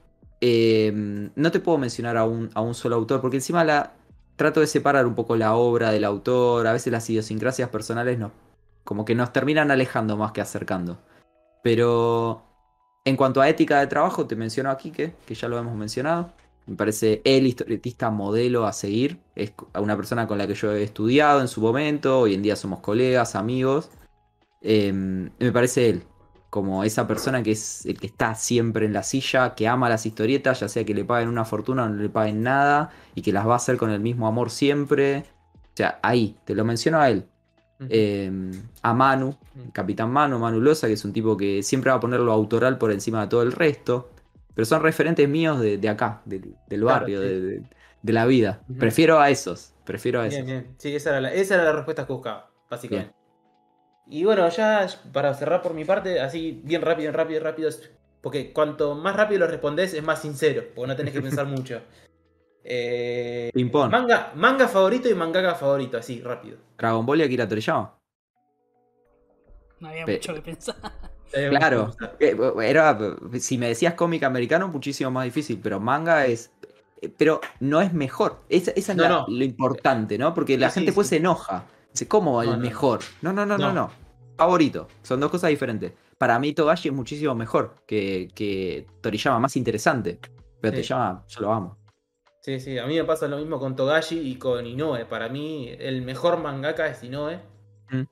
eh, no te puedo mencionar a un, a un solo autor, porque encima la, trato de separar un poco la obra del autor. A veces las idiosincrasias personales no, como que nos terminan alejando más que acercando. Pero en cuanto a ética de trabajo, te menciono aquí que, que ya lo hemos mencionado. Me parece el historietista modelo a seguir. Es una persona con la que yo he estudiado en su momento. Hoy en día somos colegas, amigos. Eh, me parece él. Como esa persona que es el que está siempre en la silla, que ama las historietas, ya sea que le paguen una fortuna o no le paguen nada, y que las va a hacer con el mismo amor siempre. O sea, ahí, te lo menciono a él. Eh, a Manu,
Mm.
Capitán Manu, Manu Loza, que es un tipo que siempre va a poner lo autoral por encima de todo el resto. Pero son referentes míos de, de acá, del,
Claro,
barrio,
sí.
de, de- la vida. Prefiero a esos. Prefiero a esos.
Bien, bien. Sí, esa era, la, esa era la respuesta que buscaba, básicamente. Y bueno, ya para cerrar por mi parte, así bien rápido, bien rápido, rápido. Porque cuanto más rápido lo respondes, es más sincero, porque no tenés que pensar mucho. Eh,
Ping-pong.
manga, manga favorito y mangaka favorito, así, rápido.
Dragon Ball y Akira Toriyama.
No había
Pe-
mucho que pensar.
Claro. Eh, Era, si me decías cómic americano, muchísimo más difícil. Pero manga es. eh, Pero no es mejor. Esa, esa es
No,
la-
no.
lo importante, ¿no? Porque la
Sí,
gente
sí,
pues
sí.
se enoja. Dice, ¿cómo el
No, no.
mejor? No, no, no, no,
No.
Favorito. Son dos cosas diferentes. Para mí, Togashi es muchísimo mejor que, que Toriyama, más interesante. Pero
Sí.
Toriyama, yo lo amo.
Sí, sí, a mí me pasa lo mismo con Togashi y con Inoue. Para mí, el mejor mangaka es Inoue.
Mm.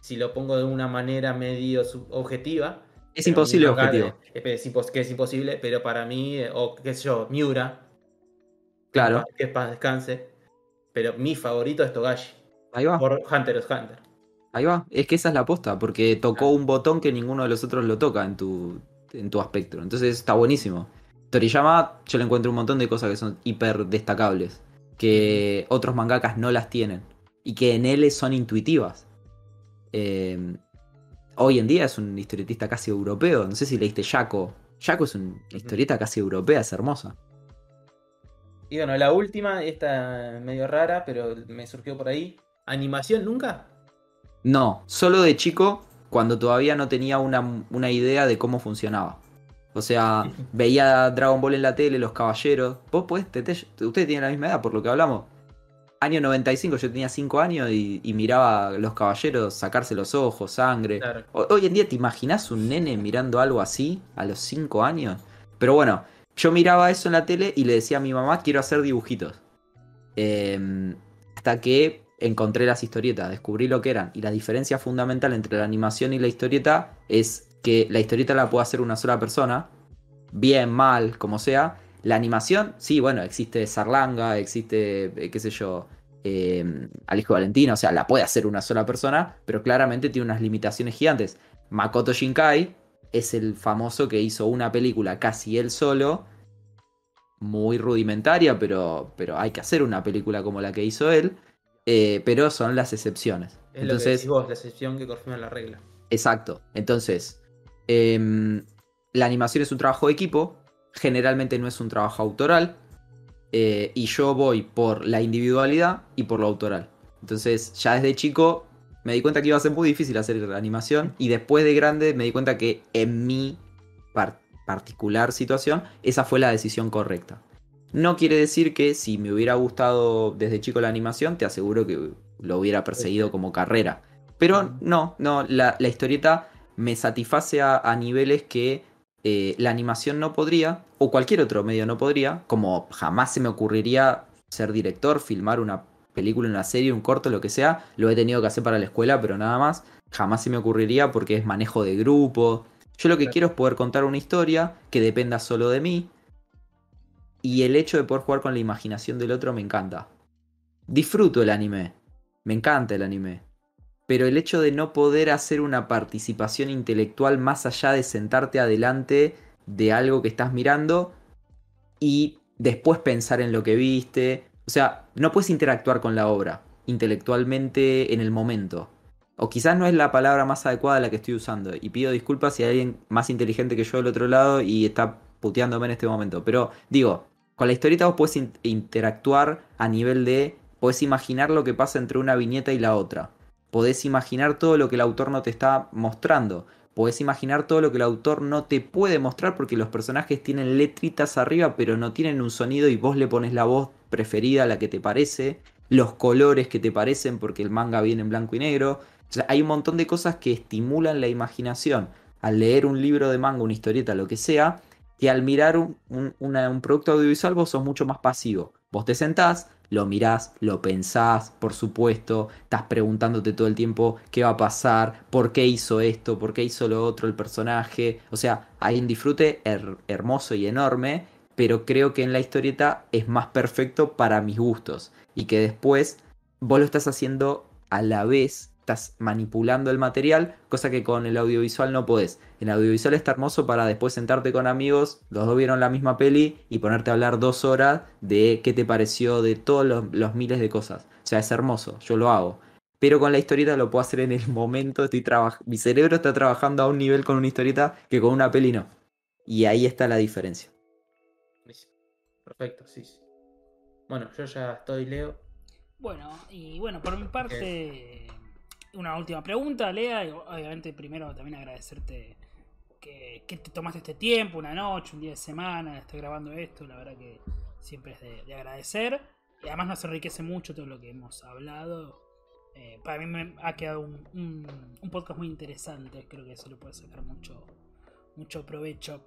Si lo pongo de una manera medio objetiva.
Es imposible objetivo.
es que es imposible, pero para mí, eh, o qué sé yo, Miura,
Claro,
que paz descanse. Pero mi favorito es Togashi,
ahí va.
por Hunter x Hunter.
Ahí va. Es que esa es la aposta, porque tocó un botón que ninguno de los otros lo toca en tu, en tu espectro. Entonces está buenísimo. Toriyama, yo le encuentro un montón de cosas que son hiper destacables. Que otros mangakas no las tienen. Y que en él son intuitivas. Eh, hoy en día es un historietista casi europeo. No sé si leíste Jaco. Jaco es una historieta casi europea, es hermosa.
Y bueno, la última, esta medio rara, pero me surgió por ahí. ¿Animación nunca?
No, solo de chico, cuando todavía no tenía una, una idea de cómo funcionaba. O sea, veía Dragon Ball en la tele, los caballeros. Vos podés, Tete, ustedes tienen la misma edad por lo que hablamos. Año 95, yo tenía 5 años y, y miraba a los caballeros sacarse los ojos, sangre.
Claro.
Hoy en día, ¿te imaginas un nene mirando algo así a los 5 años? Pero bueno, yo miraba eso en la tele y le decía a mi mamá, quiero hacer dibujitos. Eh, hasta que encontré las historietas, descubrí lo que eran. Y la diferencia fundamental entre la animación y la historieta es que la historieta la puede hacer una sola persona, bien, mal, como sea. La animación, sí, bueno, existe Sarlanga, existe, eh, qué sé yo, eh, Alejo Valentina, o sea, la puede hacer una sola persona, pero claramente tiene unas limitaciones gigantes. Makoto Shinkai es el famoso que hizo una película casi él solo, muy rudimentaria, pero, pero hay que hacer una película como la que hizo él, eh, pero son las excepciones.
Es lo que
Entonces,
decís vos, la excepción que confirma la regla.
Exacto. Entonces, em, la animación es un trabajo de equipo, generalmente no es un trabajo autoral, eh, y yo voy por la individualidad y por lo autoral. Entonces, ya desde chico me di cuenta que iba a ser muy difícil hacer animación, y después de grande me di cuenta que en mi par- particular situación, esa fue la decisión correcta. No quiere decir que si me hubiera gustado desde chico la animación, te aseguro que lo hubiera perseguido como carrera. Pero no, no, la, la historieta me satisface a, a niveles que eh, la animación no podría, o cualquier otro medio no podría, como jamás se me ocurriría ser director, filmar una película, una serie, un corto, lo que sea, lo he tenido que hacer para la escuela, pero nada más, jamás se me ocurriría porque es manejo de grupo. Yo lo que quiero es poder contar una historia que dependa solo de mí, y el hecho de poder jugar con la imaginación del otro me encanta. Disfruto el anime, me encanta el anime, pero el hecho de no poder hacer una participación intelectual más allá de sentarte adelante de algo que estás mirando y después pensar en lo que viste, o sea, no puedes interactuar con la obra intelectualmente en el momento. O quizás no es la palabra más adecuada la que estoy usando. Y pido disculpas si hay alguien más inteligente que yo del otro lado y está puteándome en este momento. Pero digo, con la historieta vos in- interactuar a nivel de... Podés imaginar lo que pasa entre una viñeta y la otra. Podés imaginar todo lo que el autor no te está mostrando. Podés imaginar todo lo que el autor no te puede mostrar porque los personajes tienen letritas arriba pero no tienen un sonido y vos le pones la voz preferida, la que te parece, los colores que te parecen porque el manga viene en blanco y negro. O sea, hay un montón de cosas que estimulan la imaginación al leer un libro de manga, una historieta, lo que sea, que al mirar un, un- producto audiovisual vos sos mucho más pasivo. Vos te sentás, lo mirás, lo pensás, por supuesto, estás preguntándote todo el tiempo qué va a pasar, por qué hizo esto, por qué hizo lo otro el personaje. O sea, hay un disfrute her- hermoso y enorme, pero creo que en la historieta es más perfecto para mis gustos. Y que después vos lo estás haciendo a la vez, estás manipulando el material, cosa que con el audiovisual no podés. El audiovisual está hermoso para después sentarte con amigos, los dos vieron la misma peli y ponerte a hablar dos horas de qué te pareció, de todos los, los miles de cosas. O sea, es hermoso, yo lo hago. Pero con la historieta lo puedo hacer en el momento, estoy mi cerebro está trabajando a un nivel con una historieta que con una peli no. Y ahí está la diferencia.
Perfecto, sí. sí. Bueno, yo ya estoy, Leo.
Bueno, y bueno, por mi parte, una última pregunta, Lea. y obviamente, primero también agradecerte que, que te tomaste este tiempo, una noche, un día de semana, estoy grabando esto. La verdad que siempre es de, de agradecer. Y además nos enriquece mucho todo lo que hemos hablado. Eh, para mí me ha quedado un, un- un podcast muy interesante. Creo que eso le puede sacar mucho, mucho provecho.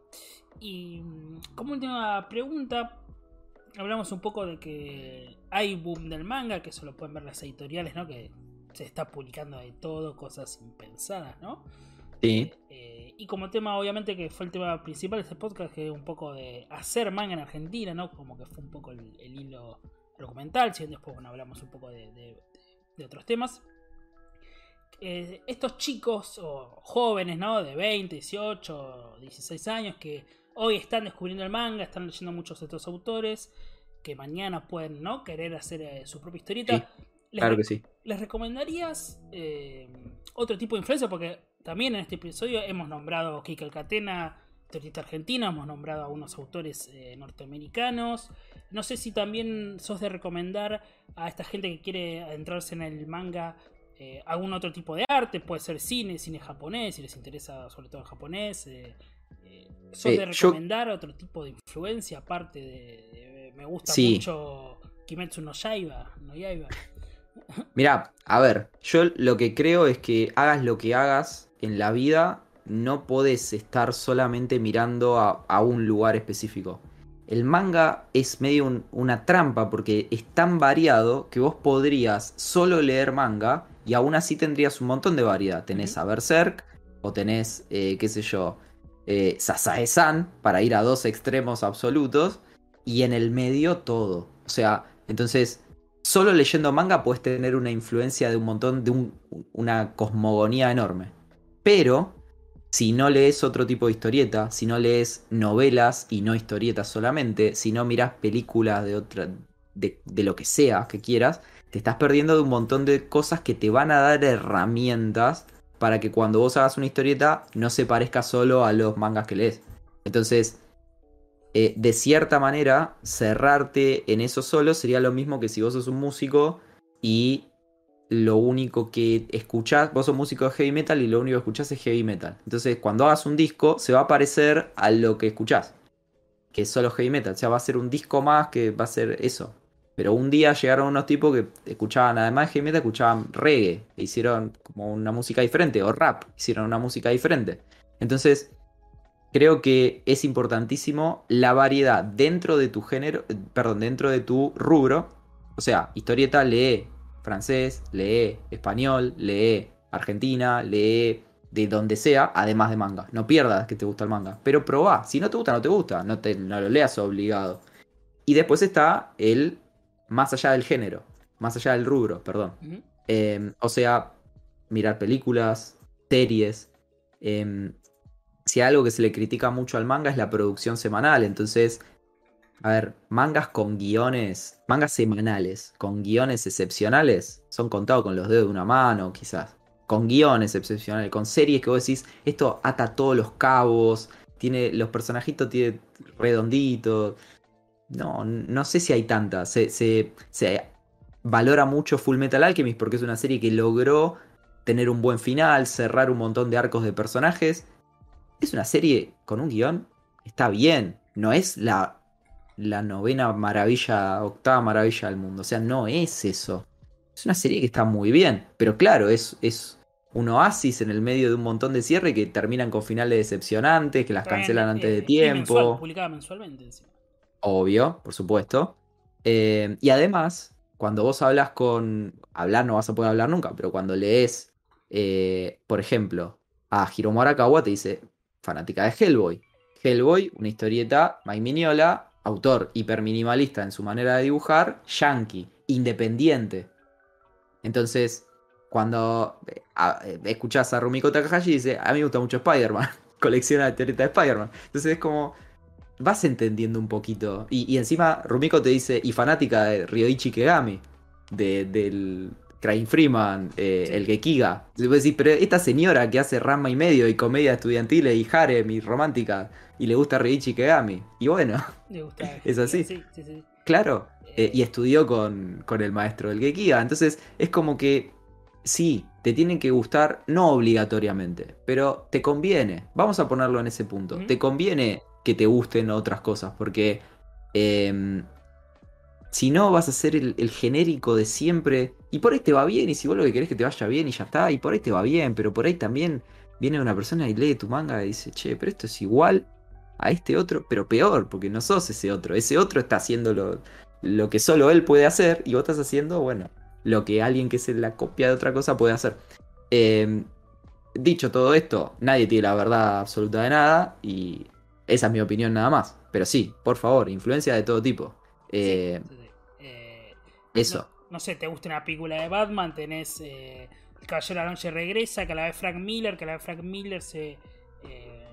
Y mm, como última pregunta, hablamos un poco de que hay boom del manga, que eso lo pueden ver las editoriales, ¿no? Que se está publicando de todo, cosas impensadas, ¿no?
Sí.
Eh, y como tema, obviamente, que fue el tema principal de este podcast, que es un poco de hacer manga en Argentina, ¿no? Como que fue un poco el, el hilo documental, si después bueno, hablamos un poco de, de- de otros temas. Eh, estos chicos o jóvenes, ¿no? De 20, 18, 16 años que hoy están descubriendo el manga, están leyendo muchos de estos autores, que mañana pueden, ¿no? Querer hacer eh, su propia historieta.
Sí,
Les
Claro que sí.
¿Les recomendarías eh, otro tipo de influencia? Porque también en este episodio hemos nombrado a Kike Alcatena, historieta argentina, hemos nombrado a unos autores eh, norteamericanos. No sé si también sos de recomendar a esta gente que quiere adentrarse en el manga eh, algún otro tipo de arte, puede ser cine, cine japonés, si les interesa sobre todo el japonés. ¿Sos de
yo-
recomendar otro tipo de influencia aparte de, de- me gusta
Sí.
mucho Kimetsu no Yaiba, no Yaiba?
Mira, a ver, yo lo que creo es que hagas lo que hagas en la vida, no podés estar solamente mirando a, a un lugar específico. El manga es medio un- una trampa porque es tan variado que vos podrías solo leer manga y aún así tendrías un montón de variedad. Tenés a Berserk o tenés, eh, qué sé yo, eh, Sasae-san para ir a dos extremos absolutos y en el medio todo. O sea, entonces solo leyendo manga puedes tener una influencia de un montón, de un- una cosmogonía enorme. Pero, si no lees otro tipo de historieta, si no lees novelas y no historietas solamente, si no miras películas de otra, de, de lo que sea que quieras, te estás perdiendo de un montón de cosas que te van a dar herramientas para que cuando vos hagas una historieta no se parezca solo a los mangas que lees. Entonces, eh, de cierta manera, cerrarte en eso solo sería lo mismo que si vos sos un músico y lo único que escuchás, vos sos músico de heavy metal y lo único que escuchás es heavy metal. Entonces, cuando hagas un disco, se va a parecer a lo que escuchás, que es solo heavy metal. O sea, va a ser un disco más que va a ser eso. Pero un día llegaron unos tipos que escuchaban, además de heavy metal, escuchaban reggae. E hicieron como una música diferente, o rap, hicieron una música diferente. Entonces, creo que es importantísimo la variedad dentro de tu género, perdón, dentro de tu rubro. O sea, historieta lee francés, lee español, lee argentina, lee de donde sea, además de manga. No pierdas que te gusta el manga, pero probá. Si no te gusta, no te gusta, no, te, no lo leas obligado. Y después está el más allá del género, más allá del rubro, perdón. Eh, o sea, mirar películas, series. eh, si algo que se le critica mucho al manga es la producción semanal. Entonces, a ver, mangas con guiones, mangas semanales, con guiones excepcionales, son contados con los dedos de una mano, quizás. Con guiones excepcionales, con series que vos decís, esto ata todos los cabos, tiene, los personajitos tiene redonditos. No, no sé si hay tantas. Se, se, se valora mucho Full Metal Alchemist porque es una serie que logró tener un buen final, cerrar un montón de arcos de personajes. Es una serie con un guion, está bien. No es la, la novena maravilla, octava maravilla del mundo. O sea, no es eso. Es una serie que está muy bien. Pero claro, es, es un oasis en el medio de un montón de cierre que terminan con finales decepcionantes, que las cancelan antes
eh,
de
y
tiempo.
mensual, publicada mensualmente encima.
Obvio, por supuesto. Eh, y además, cuando vos hablas con. Hablar no vas a poder hablar nunca, pero cuando lees, eh, por ejemplo, a Hiromu Arakawa te dice, fanática de Hellboy. Hellboy, una historieta, Mike Mignola, autor hiperminimalista en su manera de dibujar, yankee, independiente. Entonces, cuando eh, a- eh, escuchás a Rumiko Takahashi, dice, a mí me gusta mucho Spider-Man, colecciona historietas de Spider-Man. Entonces es como, vas entendiendo un poquito. Y, y encima Rumiko te dice, y fanática de Ryoichi Kegami, de, del Crying Freeman, eh,
Sí.
el Gekiga. Y vos decís, pero esta señora que hace rama y medio y comedia estudiantiles y harem y romántica, y le gusta Ryoichi Kegami. Y bueno,
Me gusta.
Es así.
Sí, sí, sí.
claro. eh, y estudió con, con el maestro del Gekiga. Entonces es como que sí, te tienen que gustar, no obligatoriamente, pero te conviene. Vamos a ponerlo en ese punto. Te conviene que te gusten otras cosas, porque em, si no vas a ser el, el genérico de siempre. Y por ahí te va bien, y si vos lo que querés que te vaya bien y ya está, y por ahí te va bien, pero por ahí también viene una persona y lee tu manga y dice, che, pero esto es igual a este otro, pero peor, porque no sos ese otro. Ese otro está haciendo lo, lo que solo él puede hacer y vos estás haciendo, bueno, lo que alguien que es la copia de otra cosa puede hacer. Eh, dicho todo esto, nadie tiene la verdad absoluta de nada y esa es mi opinión nada más. Pero sí, por favor, influencia de todo tipo. Eh,
Sí, sí, sí. Eh,
eso.
No, no sé, te gusta una película de Batman, tenés eh, El Caballero de la Noche regresa, que la ve Frank Miller, que la ve Frank Miller se eh,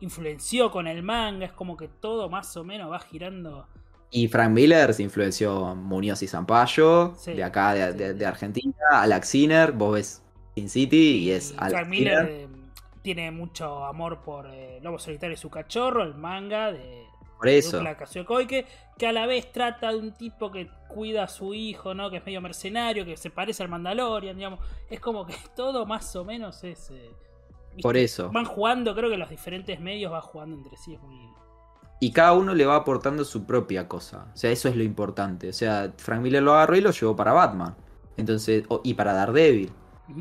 influenció con el manga, es como que todo más o menos va girando.
Y Frank Miller se influenció en Muñoz y Zampayo,
Sí,
de acá, de,
sí,
de- Argentina, Alex Sinner, vos ves Sin City y es
Y
Alex
Frank Miller
Sinner.
eh, tiene mucho amor por eh, Lobo Solitario y su cachorro, el manga de
Por eso.
Koike, que a la vez trata de un tipo que cuida a su hijo, ¿no? Que es medio mercenario, que se parece al Mandalorian, digamos. Es como que todo más o menos es. eh.
Por eso.
Van jugando, creo que los diferentes medios van jugando entre sí. Es muy.
Y cada uno le va aportando su propia cosa. O sea, eso es lo importante. O sea, Frank Miller lo agarró y lo llevó para Batman. Entonces, y para Daredevil.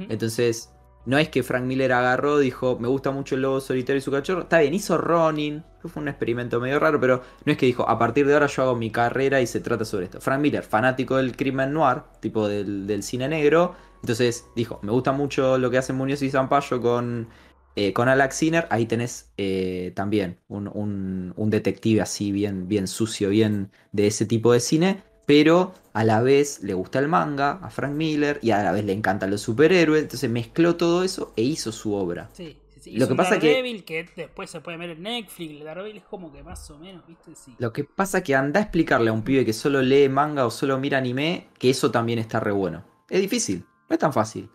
Entonces, no es que Frank Miller agarró, dijo, me gusta mucho el lobo solitario y su cachorro. Está bien, hizo Ronin. Fue un experimento medio raro, pero no es que dijo, a partir de ahora yo hago mi carrera y se trata sobre esto. Frank Miller, fanático del crimen noir, tipo del, del cine negro. Entonces dijo, me gusta mucho lo que hacen Muñoz y Zampayo con, eh, con Alex Sinner. Ahí tenés eh, también un, un- un detective así, bien, bien sucio, bien de ese tipo de cine. Pero a la vez le gusta el manga a Frank Miller y a la vez le encantan los superhéroes. Entonces mezcló todo eso e hizo su obra.
Sí, sí, sí.
Lo que pasa que-
Daredevil que después se puede ver en Netflix. Daredevil es como que más o menos, ¿viste? Sí.
Lo que pasa que anda a explicarle a un pibe que solo lee manga o solo mira anime que eso también está re bueno. Es difícil, no es tan fácil.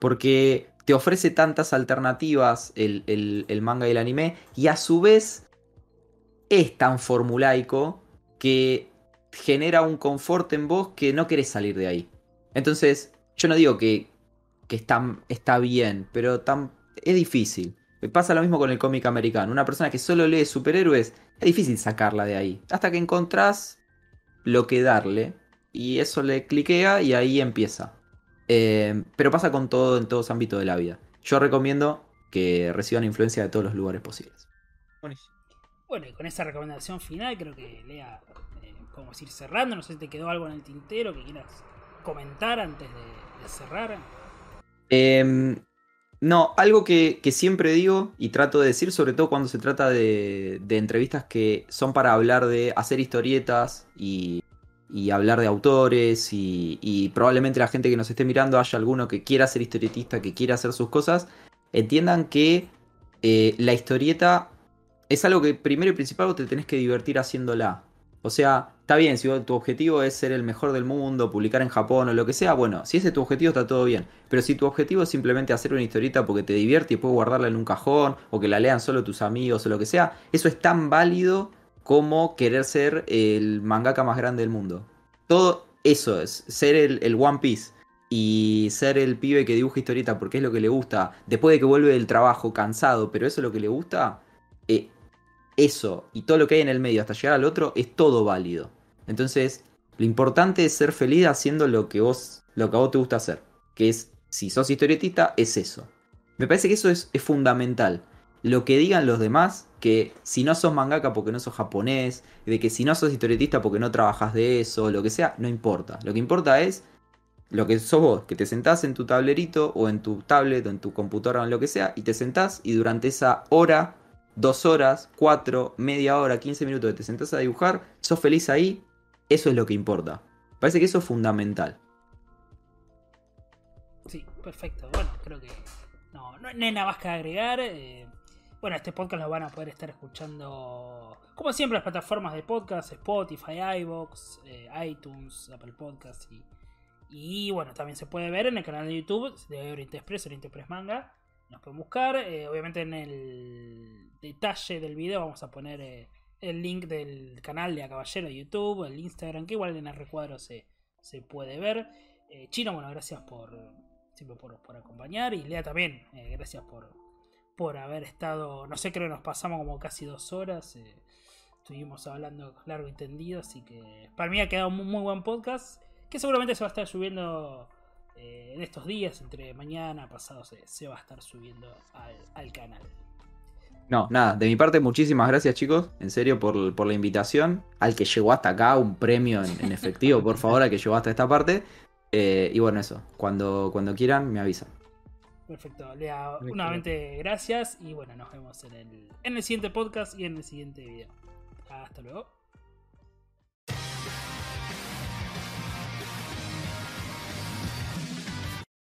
Porque te ofrece tantas alternativas el, el- el manga y el anime y a su vez es tan formulaico que genera un confort en vos que no querés salir de ahí. Entonces, yo no digo que, que está, está bien, pero tan, es difícil. Pasa lo mismo con el cómic americano. Una persona que solo lee superhéroes, es difícil sacarla de ahí. Hasta que encontrás lo que darle. Y eso le cliquea y ahí empieza. Eh, pero pasa con todo en todos ámbitos de la vida. Yo recomiendo que reciban influencia de todos los lugares posibles.
Bueno, y con esa recomendación final, creo que Lea, eh, podemos ir cerrando. No sé te quedó algo en el tintero que quieras comentar antes de, cerrar.
Eh, no, algo que, que siempre digo y trato de decir, sobre todo cuando se trata de, de entrevistas que son para hablar de hacer historietas y, y hablar de autores y, probablemente la gente que nos esté mirando haya alguno que quiera ser historietista, que quiera hacer sus cosas, entiendan que eh, la historieta es algo que primero y principal te tenés que divertir haciéndola. O sea, está bien, si tu objetivo es ser el mejor del mundo, publicar en Japón o lo que sea, bueno, si ese es tu objetivo está todo bien. Pero si tu objetivo es simplemente hacer una historieta porque te divierte y puedes guardarla en un cajón o que la lean solo tus amigos o lo que sea, eso es tan válido como querer ser el mangaka más grande del mundo. Todo eso es, ser el, el One Piece y ser el pibe que dibuja historieta porque es lo que le gusta, después de que vuelve del trabajo cansado, pero eso es lo que le gusta, eh, eso y todo lo que hay en el medio hasta llegar al otro es todo válido. Entonces, lo importante es ser feliz haciendo lo que vos, lo que a vos te gusta hacer. Que es, si sos historietista, es eso. Me parece que eso es, es fundamental. Lo que digan los demás, que si no sos mangaka porque no sos japonés, de que si no sos historietista porque no trabajas de eso, lo que sea, no importa. Lo que importa es lo que sos vos, que te sentás en tu tablerito o en tu tablet o en tu computadora o en lo que sea, y te sentás y durante esa hora, dos horas, cuatro, media hora, 15 minutos que te sentás a dibujar, sos feliz ahí, eso es lo que importa. Parece que eso es fundamental.
Sí, perfecto. Bueno, creo que no, no, no hay nada más que agregar. eh, bueno, este podcast lo van a poder estar escuchando, como siempre, las plataformas de podcast, Spotify, iVoox, eh, iTunes, Apple Podcasts y, y bueno, también se puede ver en el canal de YouTube de Oriente Express, Oriente Express Manga. Nos pueden buscar. eh, obviamente en el detalle del video vamos a poner el link del canal de A Caballero de YouTube, el Instagram, que igual en el recuadro se, se puede ver. Eh, Chino, bueno, gracias por siempre por, por acompañar. Y Lea también, eh, gracias por, por haber estado. No sé, creo que nos pasamos como casi dos horas. eh, estuvimos hablando largo y tendido. Así que para mí ha quedado un muy, muy buen podcast. Que seguramente se va a estar subiendo en estos días. Entre mañana, pasado, se, se va a estar subiendo al, al canal.
No, nada, de mi parte muchísimas gracias chicos, en serio por, por la invitación. Al que llegó hasta acá, un premio en, en efectivo, por favor, al que llegó hasta esta parte. Eh, y bueno, eso, cuando, cuando quieran me avisan.
Perfecto, Lea, nuevamente gracias y bueno, nos vemos en el, en el siguiente podcast y en el siguiente video. Hasta luego.